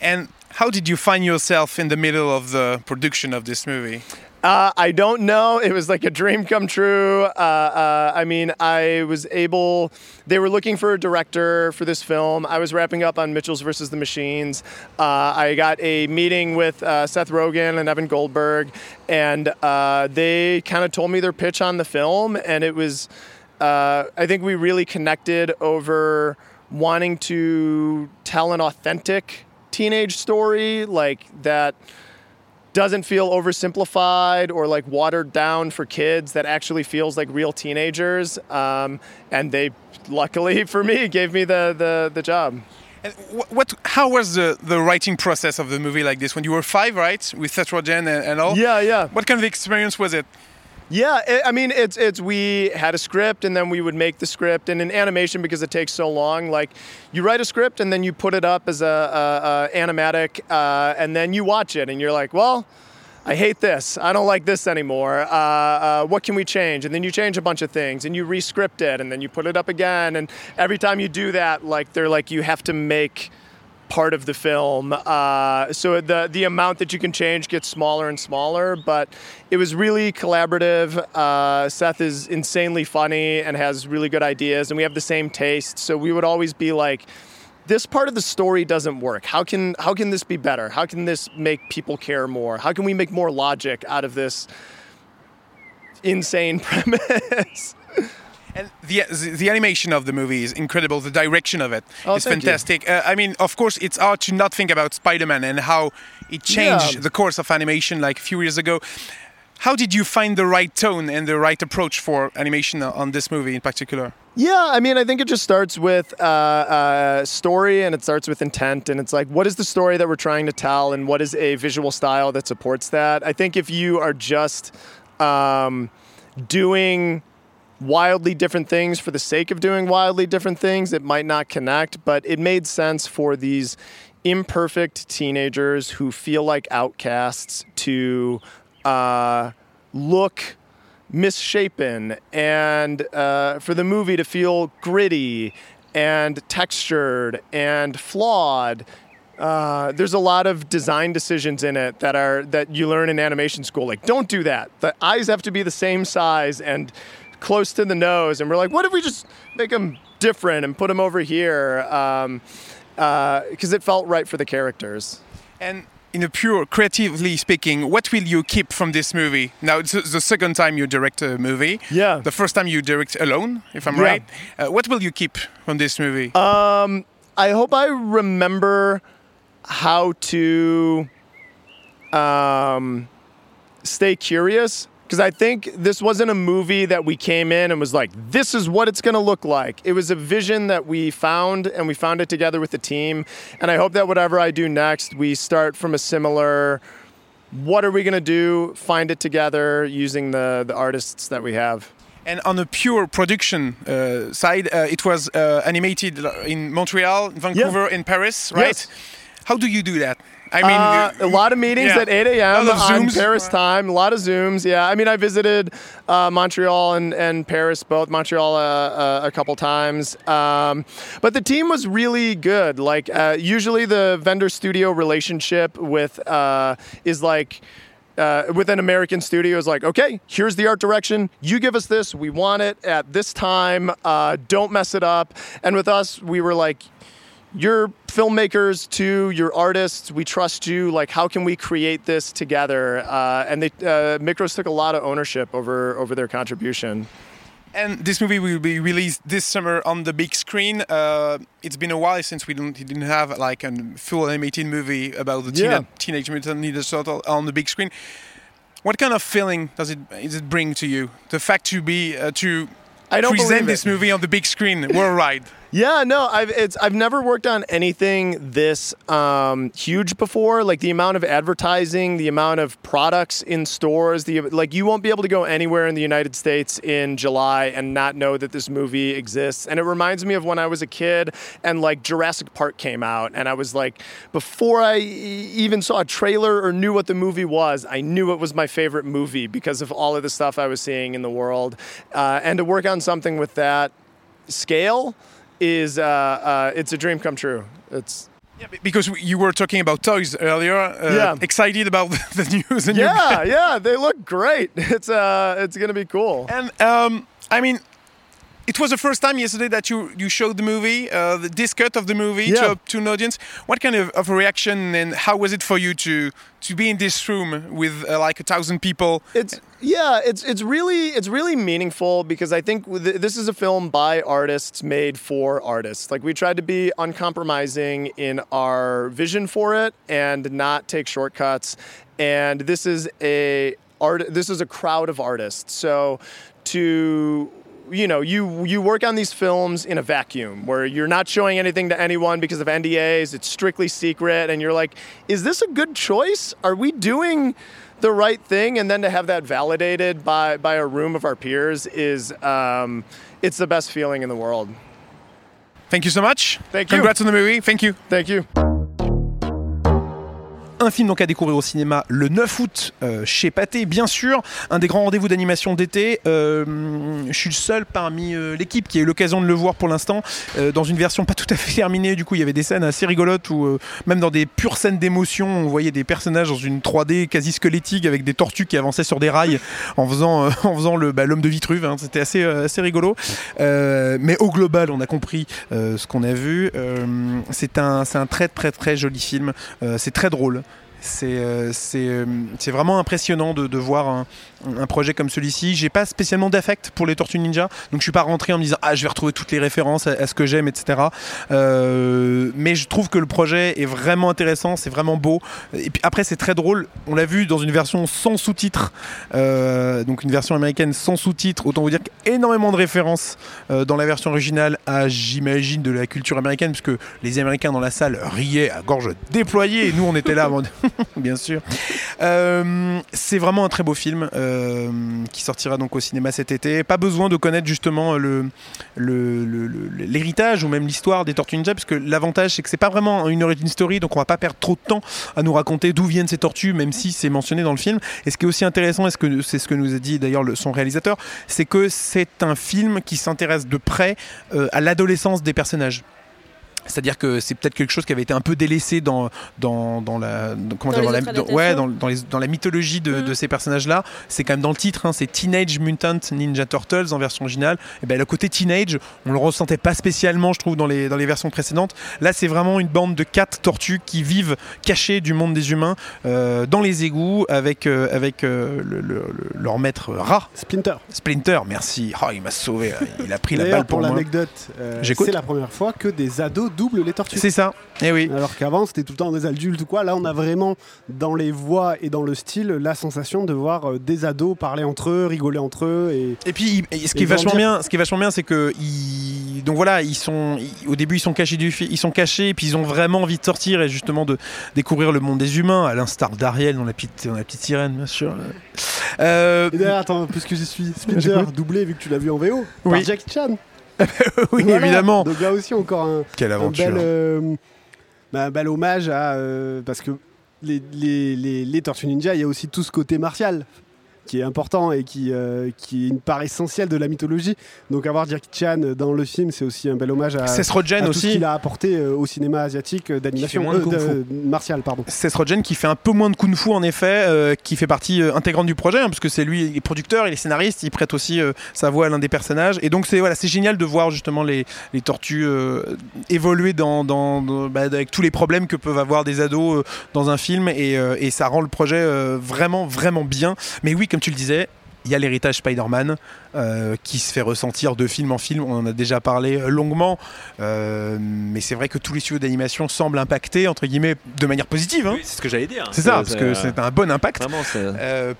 And how did you find yourself in the middle of the production of this movie? Uh, I don't know. It was like a dream come true. Uh, uh, I mean, I was able. They were looking for a director for this film. I was wrapping up on Mitchell's versus the Machines. Uh, I got a meeting with uh, Seth Rogen and Evan Goldberg, and uh, they kind of told me their pitch on the film, and it was. I think we really connected over wanting to tell an authentic teenage story like that doesn't feel oversimplified or like watered down for kids that actually feels like real teenagers. Um, and they luckily (laughs) for me gave me the the, the job. And what, how was the, the writing process of the movie like this? When you were five right with Seth Rogen and, and all? Yeah yeah. What kind of experience was it yeah, it, I mean, it's it's we had a script and then we would make the script, and in animation because it takes so long, like you write a script and then you put it up as a, a, a animatic, uh, and then you watch it and you're like, well. I hate this. I don't like this anymore. Uh, uh, what can we change? And then you change a bunch of things and you rescript it and then you put it up again. And every time you do that, like they're like you have to make part of the film. Uh, so the the amount that you can change gets smaller and smaller, but it was really collaborative. Uh, Seth is insanely funny and has really good ideas, and we have the same taste. So we would always be like. This part of the story doesn't work. How can how can this be better? How can this make people care more? How can we make more logic out of this insane (laughs) premise? And the, the animation of the movie is incredible. The direction of it oh, is fantastic. Uh, I mean, of course, it's hard to not think about Spider-Man and how it changed yeah. the course of animation like a few years ago. How did you find the right tone and the right approach for animation on this movie in particular? Yeah, I mean, I think it just starts with uh, uh, story and it starts with intent. And it's like, what is the story that we're trying to tell, and what is a visual style that supports that? I think if you are just um, doing wildly different things for the sake of doing wildly different things, it might not connect, but it made sense for these imperfect teenagers who feel like outcasts to uh, look misshapen and uh, for the movie to feel gritty and textured and flawed uh, there's a lot of design decisions in it that are that you learn in animation school. Like, don't do that. The eyes have to be the same size and close to the nose, and we're like, what if we just make them different and put them over here? Because um, uh, it felt right for the characters. And in a pure creatively speaking, what will you keep from this movie? Now it's the second time you direct a movie. Yeah. The first time you direct alone, if I'm yeah. right. Uh, what will you keep from this movie? Um, I hope I remember how to um, stay curious because I think this wasn't a movie that we came in and was like, this is what it's going to look like. It was a vision that we found and we found it together with the team. And I hope that whatever I do next, we start from a similar what are we going to do, find it together using the, the artists that we have. And on a pure production uh, side, uh, it was uh, animated in Montreal, Vancouver, yeah. and Paris, right? Yes. How do you do that? I mean, uh, a lot of meetings yeah. at 8 a.m. on Paris time. A lot of Zooms. Yeah, I mean, I visited uh, Montreal and, and Paris, both Montreal uh, uh a couple times. Um, but the team was really good. Like uh, usually, the vendor studio relationship with uh, is like. with an American studio is like, okay, here's the art direction. You give us this. We want it at this time. don't mess it up. And with us, we were like, you're filmmakers too, you're artists. We trust you. Like, how can we create this together? Uh, and they, uh, Mikros took a lot of ownership over over their contribution. And this movie will be released this summer on the big screen. Uh, it's been a while since we didn't didn't have like a full animated movie about the yeah. Teenage Mutant Ninja Turtle on the big screen. What kind of feeling does it does it bring to you? The fact to be uh, to I don't present this movie on the big screen worldwide. (laughs) Yeah, no, I've it's I've never worked on anything this um, huge before. Like the amount of advertising, the amount of products in stores, the like you won't be able to go anywhere in the United States in July and not know that this movie exists. And it reminds me of when I was a kid and like Jurassic Park came out, and I was like, before I even saw a trailer or knew what the movie was, I knew it was my favorite movie because of all of the stuff I was seeing in the world. Uh, and to work on something with that scale is uh, uh, it's a dream come true. It's yeah, because you were talking about toys earlier. Uh, yeah. Excited about (laughs) the news. Yeah, yeah, they look great. (laughs) It's uh, it's gonna be cool. And um, I mean, it was the first time yesterday that you you showed the movie, uh, the this cut of the movie yeah. to, to an audience. What kind of, of a reaction and how was it for you to to be in this room with uh, like a thousand people? It's yeah, it's it's really it's really meaningful because I think this is a film by artists made for artists. Like we tried to be uncompromising in our vision for it and not take shortcuts. And this is a art. This is a crowd of artists. So to you know, you you work on these films in a vacuum where you're not showing anything to anyone because of NDAs. It's strictly secret, and you're like, is this a good choice? Are we doing the right thing? And then to have that validated by by a room of our peers is um, it's the best feeling in the world. Thank you so much. Thank you. Congrats on the movie. Thank you. Thank you. Un film donc à découvrir au cinéma le 9 août euh, chez Pathé, bien sûr. Un des grands rendez-vous d'animation d'été. Euh, je suis le seul parmi euh, l'équipe qui a eu l'occasion de le voir pour l'instant dans une version pas tout à fait terminée. Du coup, il y avait des scènes assez rigolotes où même dans des pures scènes d'émotion, on voyait des personnages dans une 3D quasi squelettique avec des tortues qui avançaient sur des rails en faisant, en faisant bah, l'homme de Vitruve. Hein. C'était assez, assez rigolo. mais au global, on a compris ce qu'on a vu. c'est un, c'est un très très très joli film. c'est très drôle. Euh, euh, c'est vraiment impressionnant de, de voir un, un projet comme celui-ci. J'ai pas spécialement d'affect pour les Tortues Ninja, donc je suis pas rentré en me disant ah je vais retrouver toutes les références à, ce que j'aime, etc. Euh, mais je trouve que le projet est vraiment intéressant, c'est vraiment beau. Et puis après c'est très drôle. On l'a vu dans une version sans sous-titres, euh, donc une version américaine sans sous-titres. Autant vous dire qu'énormément de références euh, dans la version originale à j'imagine de la culture américaine, puisque les Américains dans la salle riaient à gorge déployée et nous on était là, (laughs) bien sûr. c'est vraiment un très beau film. Qui sortira donc au cinéma cet été. Pas besoin de connaître justement l'héritage ou même l'histoire des Tortues Ninja, parce que l'avantage c'est que c'est pas vraiment une origin story, donc on va pas perdre trop de temps à nous raconter d'où viennent ces tortues, même si c'est mentionné dans le film. Et ce qui est aussi intéressant, et ce c'est ce que nous a dit d'ailleurs son réalisateur, c'est que c'est un film qui s'intéresse de près euh, à l'adolescence des personnages. C'est-à-dire que c'est peut-être quelque chose qui avait été un peu délaissé dans, dans, dans la, comment dans, la, ouais, dans, dans, les, dans, la mythologie de, de mm. ces personnages-là. C'est quand même dans le titre, hein, c'est Teenage Mutant Ninja Turtles en version originale. Et ben, le côté teenage, on le ressentait pas spécialement, je trouve, dans les, dans les versions précédentes. Là, c'est vraiment une bande de quatre tortues qui vivent cachées du monde des humains euh, dans les égouts avec, euh, avec euh, le, leur maître rat. Splinter. Splinter, merci. Oh, il m'a sauvé. Il a pris la balle pour, pour l'anecdote. c'est la première fois que des ados double les tortues. C'est ça. Et eh oui. Alors qu'avant, c'était tout le temps des adultes ou quoi. Là, on a vraiment, dans les voix et dans le style, la sensation de voir euh, des ados parler entre eux, rigoler entre eux. Et, et puis, ce qui, est vachement bien, ce qui est vachement bien, c'est que donc voilà, ils sont au début ils sont cachés du ils sont cachés, et puis ils ont vraiment envie de sortir et justement de découvrir le monde des humains, à l'instar d'Ariel dans la petite, dans la petite sirène, bien sûr. Euh... Et attends, puisque je suis (laughs) Splinter doublé vu que tu l'as vu en VO oui. par Jackie Chan. Oui, évidemment. Donc là aussi, encore un, Quelle aventure. bel, euh, bah, bel, hommage à. Euh, parce que les, les, les, les Tortues Ninja, il y a aussi tout ce côté martial qui est important et qui, euh, qui est une part essentielle de la mythologie. Donc avoir Jackie Chan dans le film, c'est aussi un bel hommage à, Seth Rogen tout aussi. ce qu'il a apporté euh, au cinéma asiatique euh, d'animation martial. Pardon. Seth Rogen qui fait un peu moins de kung fu en effet, qui fait partie intégrante du projet, hein, parce que c'est lui, il est producteur, il est scénariste, il prête aussi sa voix à l'un des personnages. Et donc c'est voilà, c'est génial de voir justement les, les tortues évoluer dans, dans, bah, avec tous les problèmes que peuvent avoir des ados dans un film, et, et ça rend le projet vraiment, vraiment bien. Mais oui, comme tu le disais, il y a l'héritage Spider-Man euh, qui se fait ressentir de film en film. On en a déjà parlé euh, longuement, euh, mais c'est vrai que tous les studios d'animation semblent impactés entre guillemets de manière positive. Hein. c'est ce que j'allais dire. C'est ça, parce que c'est un bon impact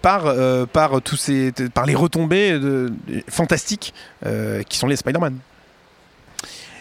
par par tous ces par les retombées de, fantastiques qui sont les Spider-Man.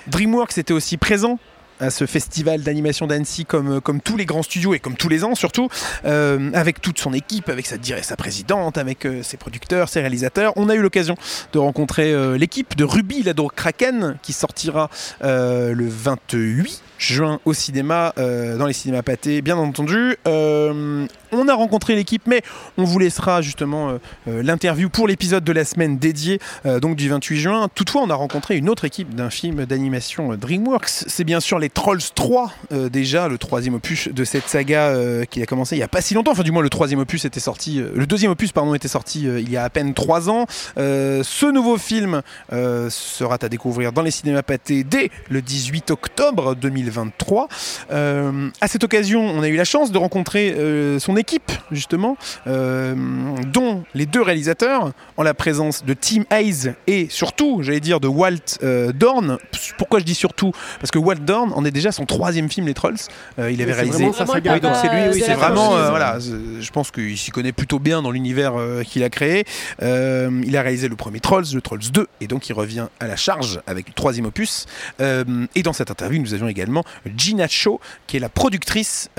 DreamWorks était aussi présent à ce festival d'animation d'Annecy comme, comme tous les grands studios et comme tous les ans surtout, euh, avec toute son équipe, avec sa, sa présidente, avec euh, ses producteurs, ses réalisateurs. On a eu l'occasion de rencontrer euh, l'équipe de Ruby Lado Kraken qui sortira le 28 juin au cinéma, dans les cinémas pâtés, bien entendu. on a rencontré l'équipe, mais on vous laissera justement l'interview pour l'épisode de la semaine dédié donc du 28 juin. Toutefois, on a rencontré une autre équipe d'un film d'animation DreamWorks. C'est bien sûr les Trolls 3, euh, déjà, le troisième opus de cette saga euh, qui a commencé il n'y a pas si longtemps. Enfin, du moins, le troisième opus était sorti, euh, le deuxième opus, pardon, était sorti il y a à peine trois ans. ce nouveau film sera à découvrir dans les cinémas pâtés dès le 18 octobre 2023. à cette occasion, on a eu la chance de rencontrer son équipe, justement, dont les deux réalisateurs, en la présence de Tim Hayes et surtout, j'allais dire, de Walt Dorn. Pourquoi je dis surtout? Parce que Walt Dorn on est déjà son troisième film, Les Trolls. Euh, il avait réalisé. donc c'est lui, oui, c'est vraiment. Euh, voilà, je pense qu'il s'y connaît plutôt bien dans l'univers euh, qu'il a créé. il a réalisé le premier Trolls, le Trolls 2, et donc il revient à la charge avec le troisième opus. et dans cette interview, nous avions également Gina Cho, qui est la productrice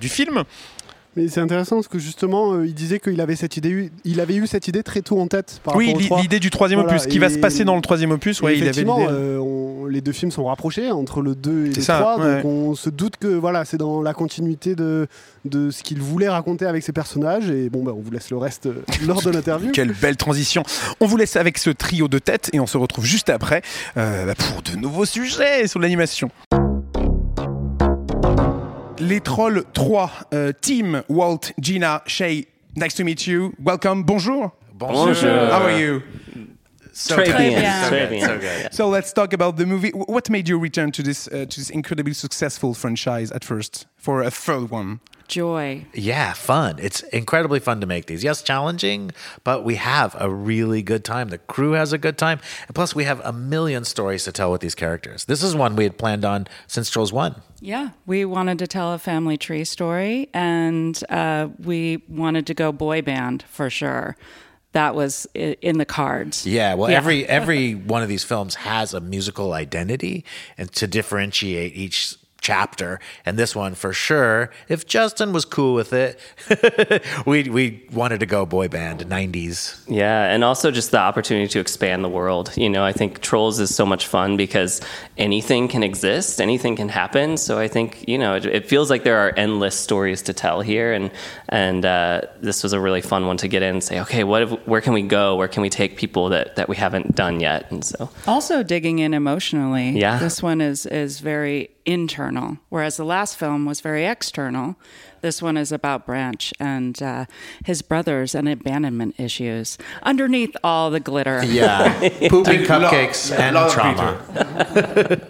du film. Mais c'est intéressant parce que justement, il disait qu'il avait cette idée, il avait eu cette idée très tôt en tête. oui, l'idée du troisième opus, ce qui va se passer dans le troisième opus. Ouais, il avait les deux films sont rapprochés entre le 2 et le 3, donc on se doute que voilà, c'est dans la continuité de, de ce qu'il voulait raconter avec ses personnages. Et bon, bah, on vous laisse le reste euh, lors de (laughs) l'interview. Quelle belle transition. On vous laisse avec ce trio de tête et on se retrouve juste après euh, pour de nouveaux sujets sur l'animation. Les Trolls 3, euh, Team, Walt, Gina, Shay, nice to meet you. Welcome, bonjour. Bonjour. How are you? So, so, good. so good. So let's talk about the movie. What made you return to this uh, to this incredibly successful franchise at first for a third one? Joy. Yeah, fun. It's incredibly fun to make these. Yes, challenging, but we have a really good time. The crew has a good time. And plus, we have a million stories to tell with these characters. This is one we had planned on since Trolls 1. Yeah, we wanted to tell a family tree story, and uh, we wanted to go boy band for sure that was in the cards. Yeah, well, yeah. every every (laughs) one of these films has a musical identity, and to differentiate each chapter. And this one, for sure, if Justin was cool with it, (laughs) we we wanted to go boy band '90s. Yeah, and also just the opportunity to expand the world. You know, I think Trolls is so much fun because anything can exist, anything can happen. So I think you know it, it feels like there are endless stories to tell here, and and uh, this was a really fun one to get in and say, okay, what if, where can we go? Where can we take people that that we haven't done yet? And so also digging in emotionally. Yeah, this one is is very internal, whereas the last film was very external. This one is about Branch and uh, his brothers and abandonment issues underneath all the glitter. Yeah, (laughs) pooping cupcakes and trauma.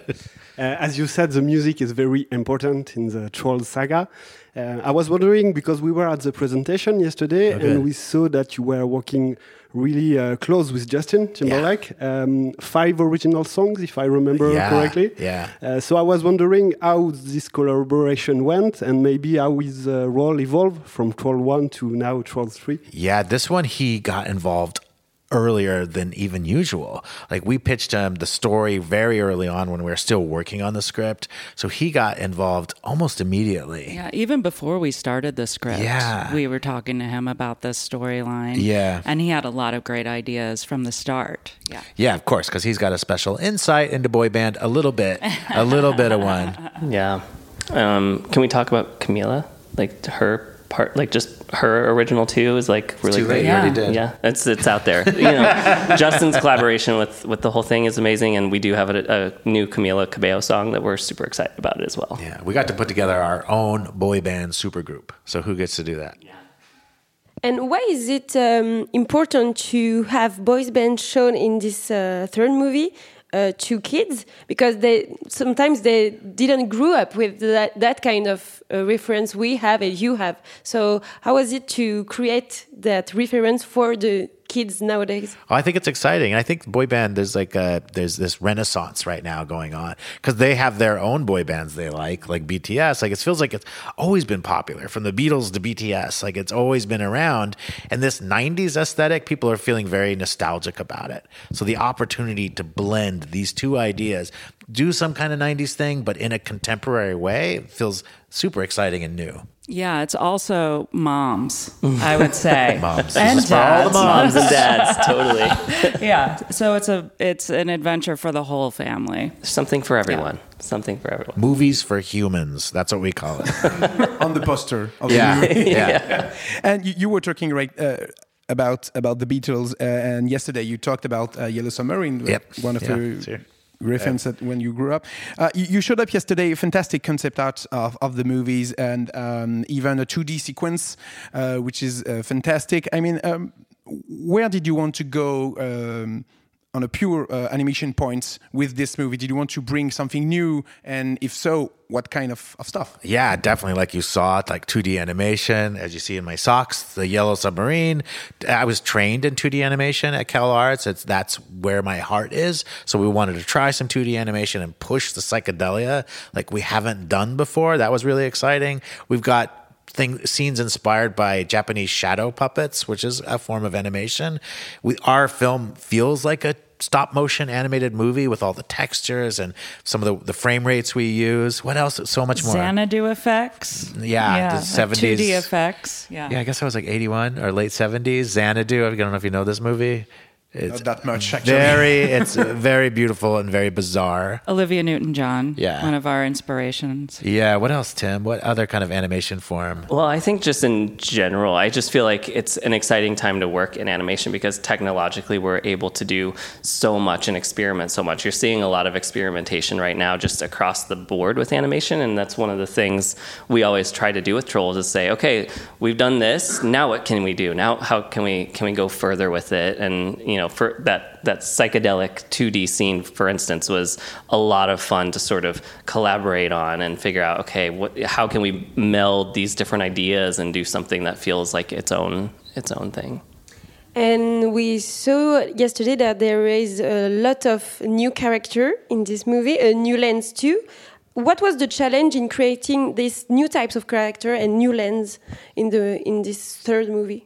(laughs) uh, as you said, the music is very important in the Troll saga. Uh, I was wondering because we were at the presentation yesterday okay. and we saw that you were working really uh, close with Justin Timberlake. Yeah. Um, five original songs, if I remember yeah, correctly. Yeah. Uh, so I was wondering how this collaboration went and maybe how his uh, role evolved from Troll 1 to now Troll 3. Yeah, this one he got involved earlier than even usual. Like we pitched him the story very early on when we were still working on the script. So he got involved almost immediately. Yeah, even before we started the script. Yeah. We were talking to him about this storyline. Yeah. And he had a lot of great ideas from the start. Yeah. Yeah, of course, because he's got a special insight into boy band a little bit. a little bit of one. (laughs) Yeah. Um, can we talk about Camila? Like her part, like just her original too, is like really great. Yeah. yeah, it's it's out there. you know, (laughs) Justin's collaboration with with the whole thing is amazing, and we do have a, a, new Camila Cabello song that we're super excited about as well. Yeah, we got to put together our own boy band supergroup. So who gets to do that? Yeah. And why is it um, important to have boys band shown in this uh, third movie? Uh, to kids because they sometimes they didn't grow up with that, that kind of uh, reference we have and you have. So how was it to create that reference for the kids nowadays? I think it's exciting. I think boy band there's like a there's this renaissance right now going on because they have their own boy bands they like, like BTS. Like it feels like it's always been popular from the Beatles to BTS. Like it's always been around, and this '90s aesthetic, people are feeling very nostalgic about it. So the opportunity to blend these two ideas, do some kind of 90s thing, but in a contemporary way, feels super exciting and new. Yeah, it's also moms, I would (laughs) say. moms. And dads. all the moms and (laughs) dads, totally. yeah. So it's a it's an adventure for the whole family. Something for everyone. Yeah. Something for everyone. Movies for humans. That's what we call it. (laughs) On the poster. yeah. The yeah. yeah. And you, you, were talking right uh, about about the Beatles, uh, and yesterday you talked about uh, Yellow Submarine, yep. one of yeah. the reference at when you grew up. Uh, you, you, showed up yesterday, a fantastic concept art of, of the movies, and um, even a 2D sequence, uh, which is uh, fantastic. I mean, um, where did you want to go? Um, on a pure uh, animation point with this movie? Did you want to bring something new? And if so, what kind of, of stuff? Yeah, definitely. Like you saw it, like 2D animation, as you see in my socks, the Yellow Submarine. I was trained in 2D animation at Cal Arts. It's, that's where my heart is. So we wanted to try some 2D animation and push the psychedelia like we haven't done before. That was really exciting. We've got thing scenes inspired by Japanese shadow puppets, which is a form of animation. We our film feels like a stop motion animated movie with all the textures and some of the, the frame rates we use. What else? So much more. Xanadu effects. Yeah, yeah the 70s. 2D effects. Yeah. Yeah, I guess I was like 81 or late 70s. Xanadu. I don't know if you know this movie. It's Not that much, actually. Very, it's very beautiful and very bizarre. Olivia Newton-John, yeah, one of our inspirations. Yeah. What else, Tim? What other kind of animation form? Well, I think just in general, I just feel like it's an exciting time to work in animation because technologically we're able to do so much and experiment so much. You're seeing a lot of experimentation right now, just across the board with animation, and that's one of the things we always try to do with Trolls is say, okay, we've done this. Now what can we do? Now how can we can we go further with it? And you know know, for that that psychedelic 2D scene, for instance, was a lot of fun to sort of collaborate on and figure out, okay, what, how can we meld these different ideas and do something that feels like its own its own thing. And we saw yesterday that there is a lot of new character in this movie, a new lens too. What was the challenge in creating these new types of character and new lens in the in this third movie?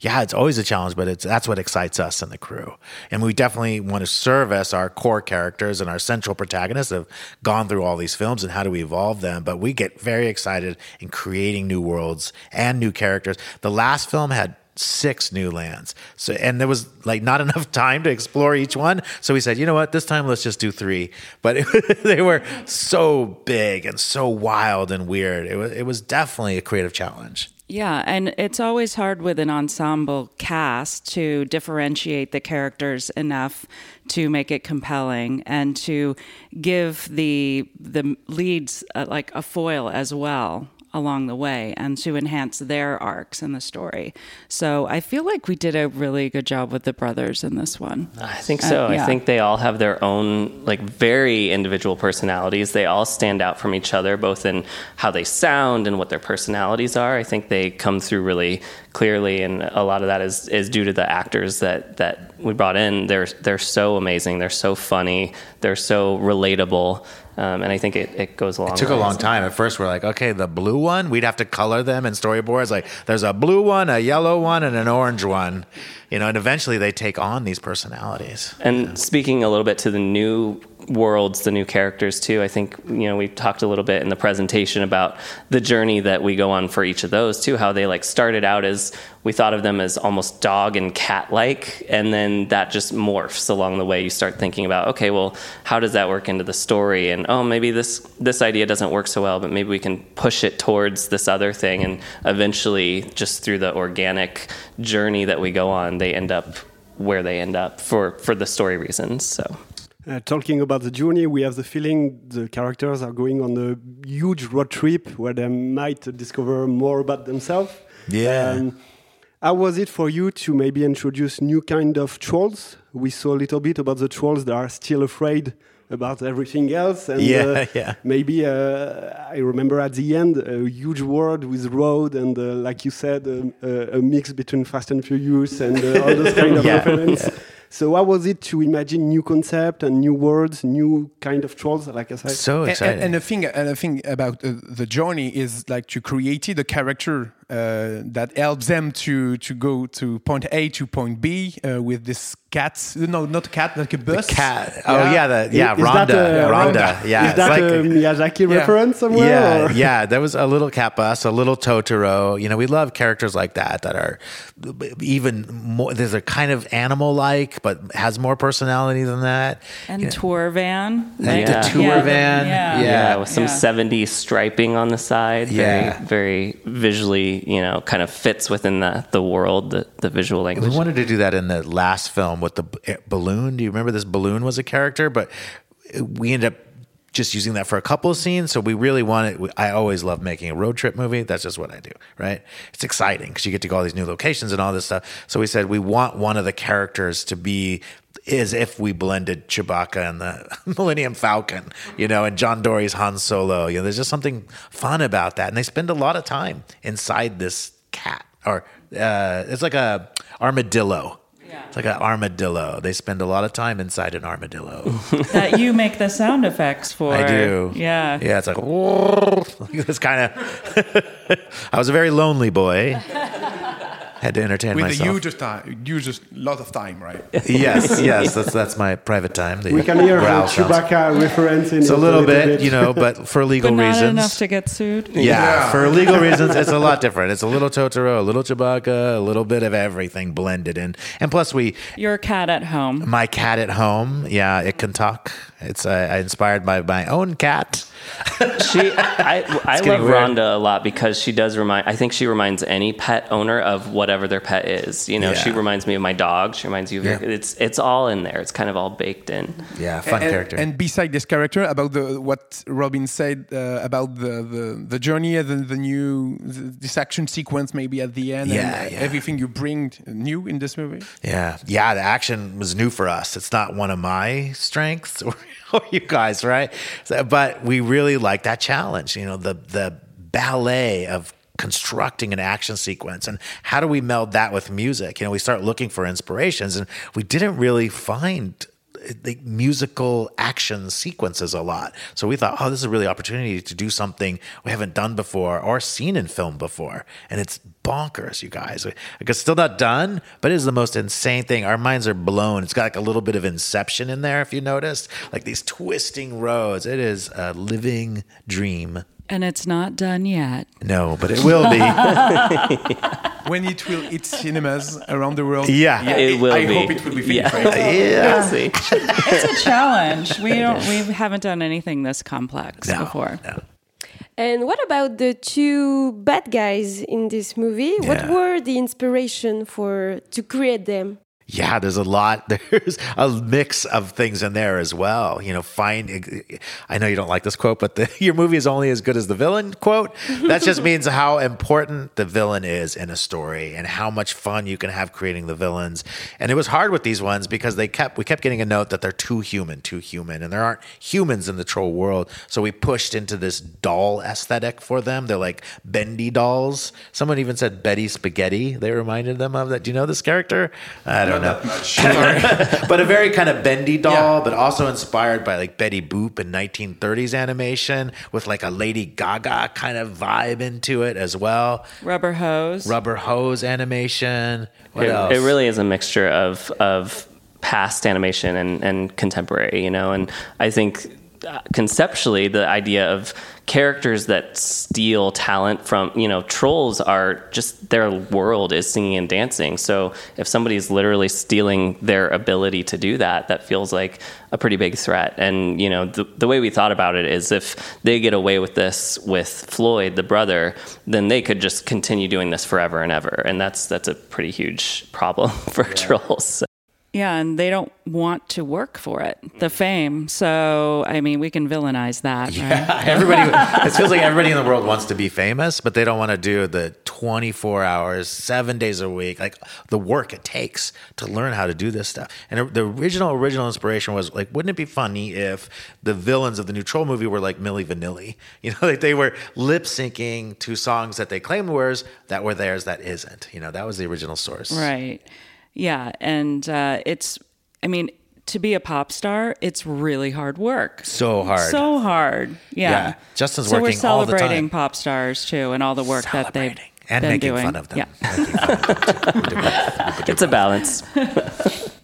Yeah, it's always a challenge, but it's that's what excites us and the crew. And we definitely want to service our core characters and our central protagonists have gone through all these films and how do we evolve them. But we get very excited in creating new worlds and new characters. The last film had six new lands. So and there was like not (laughs) enough time to explore each one. So we said, you know what, this time let's just do three. But it, (laughs) they were so big and so wild and weird. It was it was definitely a creative challenge. Yeah, and it's always hard with an ensemble cast to differentiate the characters enough to make it compelling and to give the the leads uh, like a foil as well along the way and to enhance their arcs in the story. So I feel like we did a really good job with the brothers in this one. I think so. Uh, yeah. I think they all have their own like very individual personalities. They all stand out from each other both in how they sound and what their personalities are. I think they come through really clearly and a lot of that is is due to the actors that that we brought in. They're they're so amazing. They're so funny. They're so relatable. Um, and I think it, it goes along. It took a long time. At first, we're like, okay, the blue one, we'd have to color them in storyboards. Like, there's a blue one, a yellow one, and an orange one. You know, and eventually they take on these personalities. And yeah. speaking a little bit to the new worlds, the new characters too. I think you know we talked a little bit in the presentation about the journey that we go on for each of those too. How they like started out as we thought of them as almost dog and cat like, and then that just morphs along the way. You start thinking about okay, well, how does that work into the story? And oh, maybe this this idea doesn't work so well, but maybe we can push it towards this other thing, and eventually, just through the organic journey that we go on, they end up where they end up for for the story reasons. So. Uh, talking about the journey, we have the feeling the characters are going on a huge road trip where they might discover more about themselves. Yeah. Um, how was it for you to maybe introduce new kind of trolls? We saw a little bit about the trolls that are still afraid about everything else. And yeah, uh, (laughs) yeah. maybe uh, I remember at the end a huge world with road and, uh, like you said, um, a mix between Fast and Furious and uh, all those (laughs) kind of yeah, references. Yeah. So how was it to imagine new concept and new words, new kind of trolls? Like I said, so exciting. And, and the thing, and the thing about uh, the journey is like to create a character uh, that helps them to to go to point A to point B uh, with this cat. No, not a cat, like a bus. The cat. Oh yeah, the, yeah, is, Rhonda. That, Rhonda. Yeah, is that like, a Miyazaki yeah. reference somewhere? Yeah, or? (laughs) yeah. There was a little cat bus, a little Totoro. You know, we love characters like that that are even more. There's a kind of animal-like, but has more personality than that. And you tour van. And yeah. the tour yeah. van. Yeah. yeah, with some '70s striping on the side. Yeah, very, very you know kind of fits within the the world, the, the visual language. We wanted to do that in the last film with the eh, balloon. Do you remember this balloon was a character? But we ended up just using that for a couple of scenes. So we really wanted. I always love making a road trip movie. That's just what I do, right? It's exciting because you get to go all these new locations and all this stuff. So we said we want one of the characters to be is if we blended Chewbacca and the (laughs) Millennium Falcon, you know, and John Dory's Han Solo. You know, there's just something fun about that, and they spend a lot of time inside this cat, or uh, it's like a armadillo. Yeah. It's like an armadillo. They spend a lot of time inside an armadillo. (laughs) that you make the sound effects for. I do. Yeah. Yeah, it's like, (laughs) like this kind of. I was a very lonely boy had to entertain With myself. With the huge time, huge lot of time, right? (laughs) yes, yes, that's that's my private time. we can hear a Chewbacca reference in it's a little, bit, bit, you know, but for (laughs) legal but not reasons. enough to get sued. Yeah, yeah, for legal reasons, it's a lot different. It's a little Totoro, a little Chewbacca, a little bit of everything blended in, and plus we. Your cat at home. My cat at home, yeah, it can talk. It's uh, inspired by my own cat. she, (laughs) I, I love weird. Rhonda a lot because she does remind. I think she reminds any pet owner of whatever their pet is. You know, yeah. she reminds me of my dog. She reminds you of yeah. your, it's it's all in there. It's kind of all baked in. Yeah, fun and, character. And beside this character, about the what Robin said uh, about the, the the journey, the the new this action sequence maybe at the end. Yeah, yeah. Everything you bring new in this movie. Yeah, yeah. The action was new for us. It's not one of my strengths. (laughs) (laughs) Oh, you guys, right? So, but we really like that challenge. You know, the the ballet of constructing an action sequence and how do we meld that with music you know we start looking for inspirations and we didn't really find the musical action sequences a lot. So we thought, oh, this is a really opportunity to do something we haven't done before or seen in film before. And it's bonkers, you guys. Like it's still not done, but it is the most insane thing. Our minds are blown. It's got like a little bit of inception in there, if you noticed. Like these twisting roads. It is a living dream. And it's not done yet. No, but it will be. (laughs) (laughs) when it will hit cinemas around the world. Yeah, yeah it, will I be. hope it will be finished. Yeah, right? yeah. We'll it's a challenge. We don't. We haven't done anything this complex no, before. No. And what about the two bad guys in this movie? Yeah. What were the inspiration for to create them? Yeah, there's a lot. (laughs) There's a mix of things in there as well. You know, find. I know you don't like this quote, but the, (laughs) your movie is only as good as the villain quote. That just means how important the villain is in a story and how much fun you can have creating the villains. And it was hard with these ones because they kept we kept getting a note that they're too human, too human, and there aren't humans in the troll world. So we pushed into this doll aesthetic for them. They're like bendy dolls. Someone even said Betty Spaghetti. They reminded them of that. Do you know this character? I don't don't know. That (laughs) but a very kind of bendy doll, yeah. but also inspired by like Betty Boop in 1930s animation with like a Lady Gaga kind of vibe into it as well. Rubber hose. Rubber hose animation. What it, else? It really is a mixture of of past animation and, and contemporary, you know, and I think uh, conceptually the idea of characters that steal talent from you know trolls are just their world is singing and dancing. So if somebody's literally stealing their ability to do that that feels like a pretty big threat. And you know the, the way we thought about it is if they get away with this with floyd the brother then they could just continue doing this forever and ever. And that's that's a pretty huge problem (laughs) for yeah. trolls yeah, and they don't want to work for it, the fame. So, I mean, we can villainize that. Yeah, right? (laughs) everybody. (laughs) it feels like everybody in the world wants to be famous, but they don't want to do the 24 hours, seven days a week, like the work it takes to learn how to do this stuff. And the original, original inspiration was like, wouldn't it be funny if the villains of the new Troll movie were like Milli Vanilli? (laughs) You know, like they were lip syncing to songs that they claimed were that were theirs that isn't. You know, that was the original source. Right. Yeah. And uh, it's, I mean, to be a pop star, it's really hard work. So hard. So hard. Yeah. yeah. Justin's so working we're celebrating pop stars too and all the work that they've and been making doing. fun of them. Yeah. it's a balance. (laughs)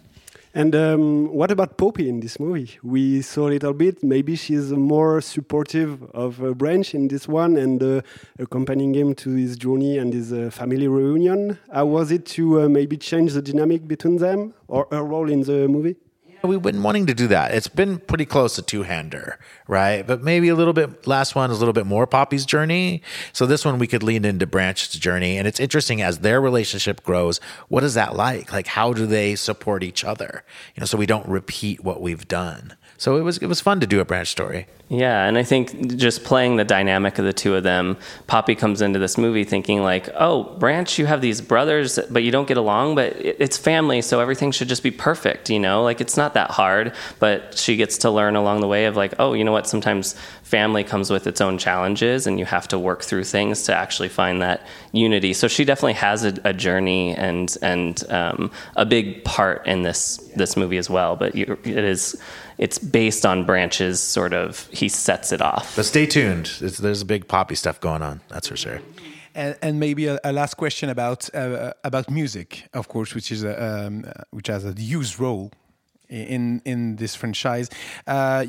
And um, what about Poppy in this movie? We saw a little bit. Maybe she's more supportive of uh, Branch in this one and uh, accompanying him to his journey and his uh, family reunion. How was it to uh, maybe change the dynamic between them or her role in the movie? We've been wanting to do that. It's been pretty close to two hander, right? But maybe a little bit, last one is a little bit more Poppy's journey. So this one we could lean into Branch's journey. And it's interesting as their relationship grows, what is that like? Like, how do they support each other? You know, so we don't repeat what we've done. So it was it was fun to do a branch story. Yeah, and I think just playing the dynamic of the two of them, Poppy comes into this movie thinking like, "Oh, Branch, you have these brothers, but you don't get along, but it's family, so everything should just be perfect, you know? Like it's not that hard." But she gets to learn along the way of like, "Oh, you know what? Sometimes family comes with its own challenges, and you have to work through things to actually find that unity." So she definitely has a, a journey and and um, a big part in this this movie as well. But you, it is it's based on branches sort of he sets it off but stay tuned it's, there's a big poppy stuff going on that's for sure and, and maybe a, a, last question about uh, about music of course which is a, um, which has a huge role in in this franchise uh,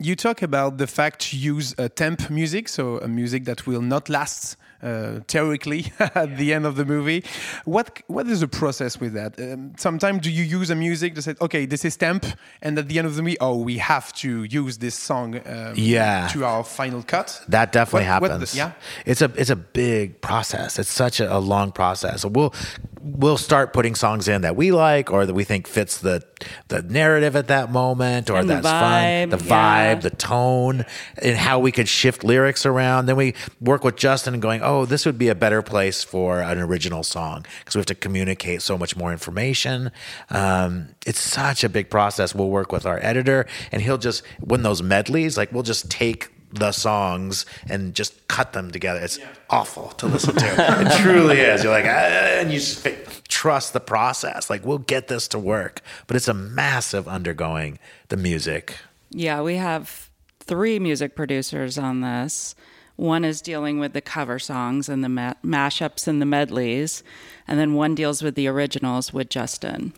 you talk about the fact to use a temp music so a music that will not last uh, theoretically (laughs) at the end of the movie. What what is the process with that? Um, sometimes do you use a music to say, okay, this is temp, and at the end of the movie, oh, we have to use this song um, yeah. to our final cut? That definitely what, happens. What the, yeah, it's a it's a big process. It's such a, a long process. We'll we'll start putting songs in that we like or that we think fits the the narrative at that moment or and that's vibe, fun the vibe the tone and how we could shift lyrics around. Then we work with justin going oh this would be a better place for an original song because we have to communicate so much more information. Um, it's such a big process. We'll work with our editor and he'll just when those medleys like we'll just take the songs and just cut them together. It's yeah. awful to listen to. it (laughs) truly is. You're like, ah, and you just trust the process. Like, we'll get this to work. But it's a massive undergoing the music. Yeah, we have three music producers on this. One is dealing with the cover songs and the ma- mashups and the medleys, and then one deals with the originals with Justin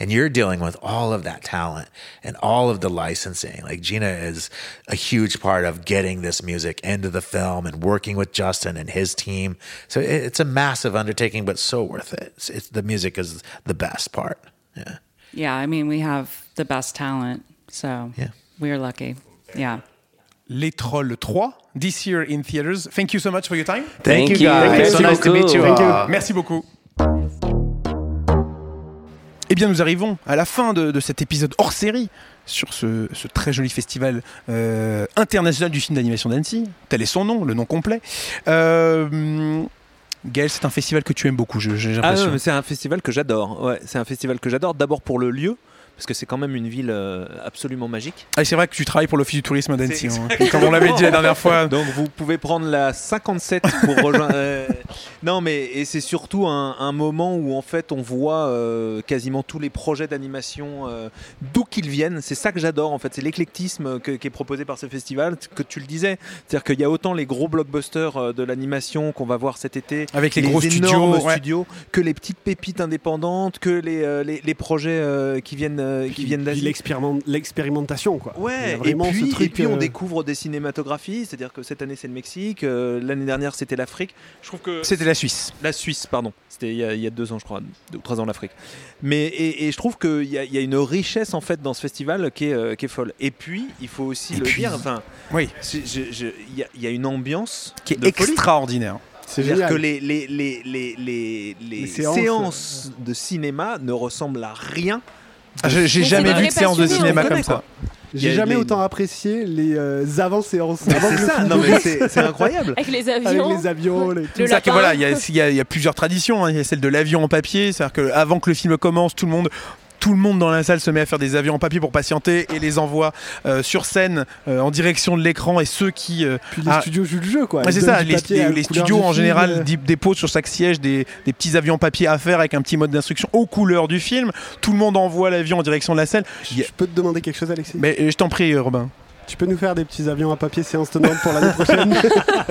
and you're dealing with all of that talent and all of the licensing. Like Gina is a huge part of getting this music into the film and working with Justin and his team. So it's a massive undertaking, but so worth it. It's, it's, the music is the best part. Yeah. Yeah. I mean, we have the best talent. So yeah. we're lucky. Yeah. Les Trolls 3 this year in theaters. Thank you so much for your time. Thank, Thank you, guys. Thank so nice to meet you. Thank you. Merci beaucoup. Bien, nous arrivons à la fin de, de cet épisode hors série sur ce, ce très joli festival euh, international du film d'animation d'Annecy. Tel est son nom, le nom complet. Euh, Gaël, c'est un festival que tu aimes beaucoup, j'ai ah l'impression. Ah, c'est un festival que j'adore. Ouais, c'est un festival que j'adore. D'abord pour le lieu, parce que c'est quand même une ville euh, absolument magique. Ah, c'est vrai que tu travailles pour l'Office du tourisme d'Annecy, hein, comme on l'avait dit la dernière fois. Donc vous pouvez prendre la 57 pour rejoindre. Euh, non, mais et c'est surtout un, moment où en fait on voit euh, quasiment tous les projets d'animation d'où qu'ils viennent. C'est ça que j'adore en fait, c'est l'éclectisme qui est proposé par ce festival, que tu le disais. C'est-à-dire qu'il y a autant les gros blockbusters de l'animation qu'on va voir cet été, avec les, gros énormes studios, studios, que les petites pépites indépendantes, que les, les, les projets qui viennent qui viennent d'Asie. L'expérimentation, quoi. Ouais, et puis, et puis on euh, découvre des cinématographies, c'est-à-dire que cette année c'est le Mexique, euh, l'année dernière c'était l'Afrique. Je trouve que. C'était la Suisse. La Suisse, pardon. C'était il, y a deux ans, je crois, deux ou trois ans l'Afrique. Mais et, je trouve qu'il y, y, a une richesse en fait dans ce festival qui est, euh, qui est folle. Et puis, il faut aussi le dire, enfin, oui, il y, y, a une ambiance qui est extraordinaire. C'est-à-dire que les, les, les, les, les séances. séances de cinéma ne ressemblent à rien j'ai jamais vu de séance de cinéma comme ça. J'ai jamais autant apprécié les euh, avant-séances. c'est ça, non mais c'est incroyable. Avec les avions. Avec les avions. Les... Tout ça que voilà, il y, y, a plusieurs traditions. Hein. Il y a celle de l'avion en papier, c'est-à-dire qu'avant que le film commence, tout le monde tout le monde dans la salle se met à faire des avions en papier pour patienter et les envoie euh, sur scène euh, en direction de l'écran et ceux qui euh, puis les studios jouent le jeu quoi. C'est ça les, studios en général déposent sur chaque siège des, petits avions en papier à faire avec un petit mode d'instruction aux couleurs du film. Tout le monde envoie l'avion en direction de la scène je, peux te demander quelque chose Alexis? Mais je t'en prie Robin tu peux nous faire des petits avions à papier séance tenante pour l'année prochaine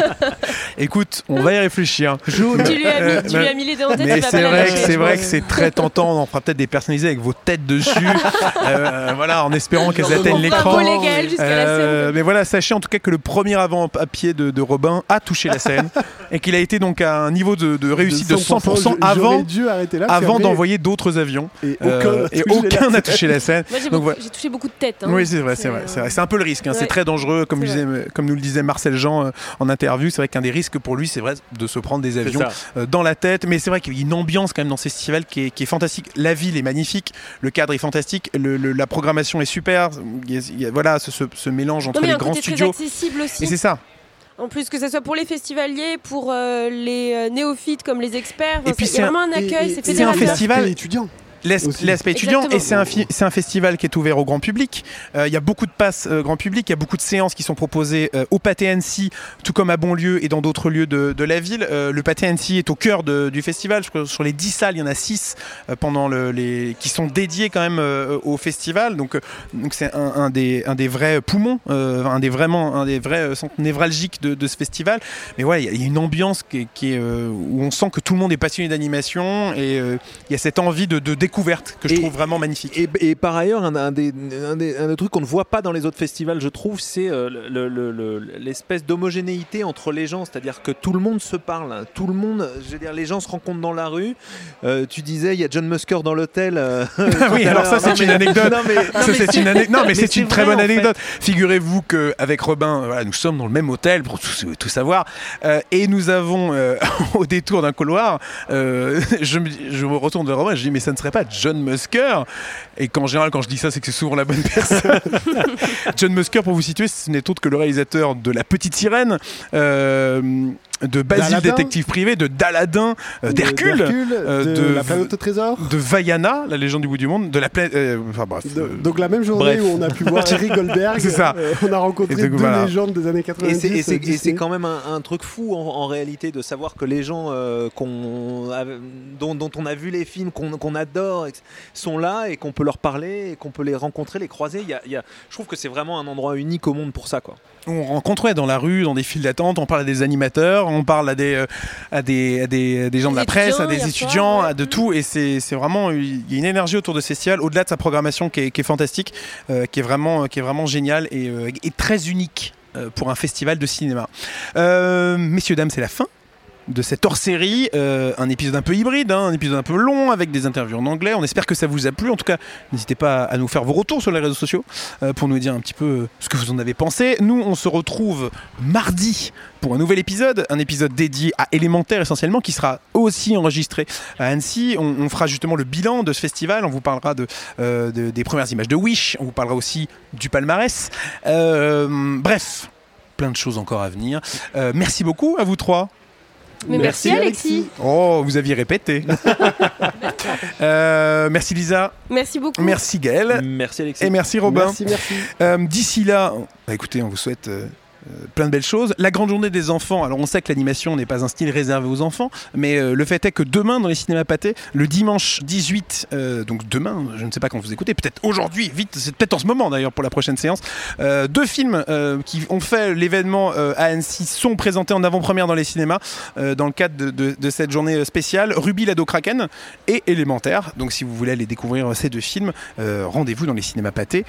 (laughs) Écoute, on va y réfléchir. Tu lui as mis, tu lui as mis les dents en tête, Mais c'est vrai, que, c'est vrai que c'est très tentant. On fera peut-être des personnalisés avec vos têtes dessus. (laughs) Euh, voilà, en espérant qu'elles atteignent l'écran. Euh, mais voilà, sachez en tout cas que le premier avant-papier de, de, Robin a touché la scène (laughs) et qu'il a été donc à un niveau de, réussite de 100%, avant, avant d'envoyer d'autres avions. Et aucun euh, n'a touché la scène. J'ai touché beaucoup de têtes. Hein. Oui, c'est vrai, c'est vrai. C'est un peu le risque. Hein. C'est très dangereux, comme, comme nous le disait Marcel Jean en interview. C'est vrai qu'un des risques que pour lui, c'est vrai de se prendre des avions euh, dans la tête. Mais c'est vrai qu'il y a une ambiance quand même dans ce festival qui est, fantastique. La ville est magnifique, le cadre est fantastique, la programmation est super. Il y a, voilà, ce, mélange entre les grands studios. accessible aussi. Et c'est ça. En plus, que ce soit pour les festivaliers, pour euh, les euh, néophytes comme les experts. et puis c'est vraiment un accueil, c'est un festival étudiant l'aspect étudiant et c'est un, un, festival qui est ouvert au grand public. Euh, il y a beaucoup de passes euh, grand public, il y a beaucoup de séances qui sont proposées euh, au Pâté Annecy, tout comme à Bonlieu et dans d'autres lieux de, de, la ville. le Pâté Annecy est au cœur de, du festival. Je crois sur les 10 salles, il y en a 6 pendant le, les, qui sont dédiées quand même au festival. Donc donc c'est un, un, des, un des vrais poumons, un des vraiment un des vrais centres névralgiques de, de ce festival. Mais ouais, il y, a une ambiance qui, qui est, où on sent que tout le monde est passionné d'animation et il y a cette envie de, de découverte que je trouve vraiment magnifique. Et, par ailleurs, un, des, un, trucs qu'on ne voit pas dans les autres festivals, je trouve, c'est euh, l'espèce d'homogénéité entre les gens. C'est-à-dire que tout le monde se parle. Tout le monde, je veux dire, les gens se rencontrent dans la rue. Euh, tu disais, il y a John Musker dans l'hôtel. Euh, (laughs) oui, alors ça, c'est une anecdote. Non, mais, c'est une, très bonne anecdote. Figurez-vous qu'avec Robin, voilà, nous sommes dans le même hôtel pour tout, savoir. et nous avons, (laughs) au détour d'un couloir, (laughs) je, je me retourne vers Robin, je dis, mais ça ne serait pas John Musker. Et qu'en général, quand je dis ça, c'est que c'est souvent la bonne (laughs) personne. John Musker, pour vous situer, ce n'est autre que le réalisateur de La Petite Sirène. Euh, de Basile détective privé, de Daladin, euh, d'Hercule, euh, de, la planète au trésor, de Vaiana, la légende du bout du monde, de la planète. enfin bref. donc la même journée où on a pu voir (laughs) Thierry Goldberg, ça. on a rencontré deux légendes des années 90. Et c'est quand même un, truc fou en, réalité de savoir que les gens qu'on dont, dont, on a vu les films, qu'on adore, sont là et qu'on peut leur parler et qu'on peut les rencontrer, les croiser. Il y a, y a, je trouve que c'est vraiment un endroit unique au monde pour ça. Quoi. On rencontre dans la rue, dans des files d'attente, on parle à des animateurs, on parle à des, euh, à des, à des, des gens de la presse, à des étudiants, à de tout. Et c'est vraiment, il y a une énergie autour de ce festival, au-delà de sa programmation qui est, qui est fantastique, euh, qui, est vraiment, qui est vraiment géniale et, euh, et très unique pour un festival de cinéma. messieurs, dames, c'est la fin de cette hors-série, euh, un épisode un peu hybride, hein, un épisode un peu long avec des interviews en anglais. On espère que ça vous a plu. En tout cas, n'hésitez pas à nous faire vos retours sur les réseaux sociaux euh, pour nous dire un petit peu euh, ce que vous en avez pensé. Nous, on se retrouve mardi pour un nouvel épisode, un épisode dédié à Élémentaire essentiellement, qui sera aussi enregistré à Annecy. On, fera justement le bilan de ce festival. On vous parlera de, des premières images de Wish. On vous parlera aussi du palmarès. bref, plein de choses encore à venir. merci beaucoup à vous trois. Merci, Alexis. Oh, vous aviez répété. (laughs) Euh, merci Lisa. Merci beaucoup. Merci Gaël. Merci Alexis. Et merci Robin. Merci, merci. Euh, d'ici là, bah, écoutez, on vous souhaite euh, euh, plein de belles choses. La grande journée des enfants, alors on sait que l'animation n'est pas un style réservé aux enfants, mais euh, le fait est que demain dans les cinémas pâtés, le dimanche 18, euh, donc demain, je ne sais pas quand vous écoutez, peut-être aujourd'hui, vite, c'est peut-être en ce moment d'ailleurs pour la prochaine séance, deux films qui ont fait l'événement à Annecy sont présentés en avant-première dans les cinémas dans le cadre de, cette journée spéciale, Ruby Lado Kraken et Élémentaire. Donc si vous voulez aller découvrir ces deux films, rendez-vous dans les cinémas pâtés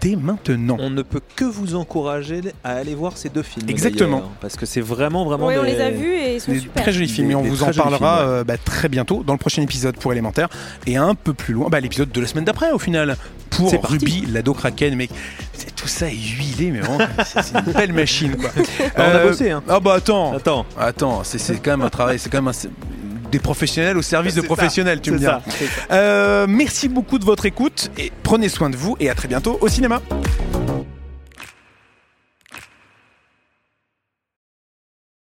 dès maintenant. On ne peut que vous encourager à aller voir ces deux films. Exactement. Parce que c'est vraiment, vraiment. Oui, on les a vus et ils sont super. Très jolis films et on vous en parlera euh, bah, très bientôt dans le prochain épisode pour Élémentaire et un peu plus loin, bah, l'épisode de la semaine d'après au final pour Ruby, l'ado Kraken. Mais tout ça est huilé, mais vraiment, (laughs) c'est une belle machine quoi. (laughs) on a euh, bossé. Hein. Ah bah attends. Attends. Attends, c'est quand même un travail, c'est quand même des professionnels au service de professionnels, tu me dis. Euh, merci beaucoup de votre écoute et prenez soin de vous et à très bientôt au cinéma.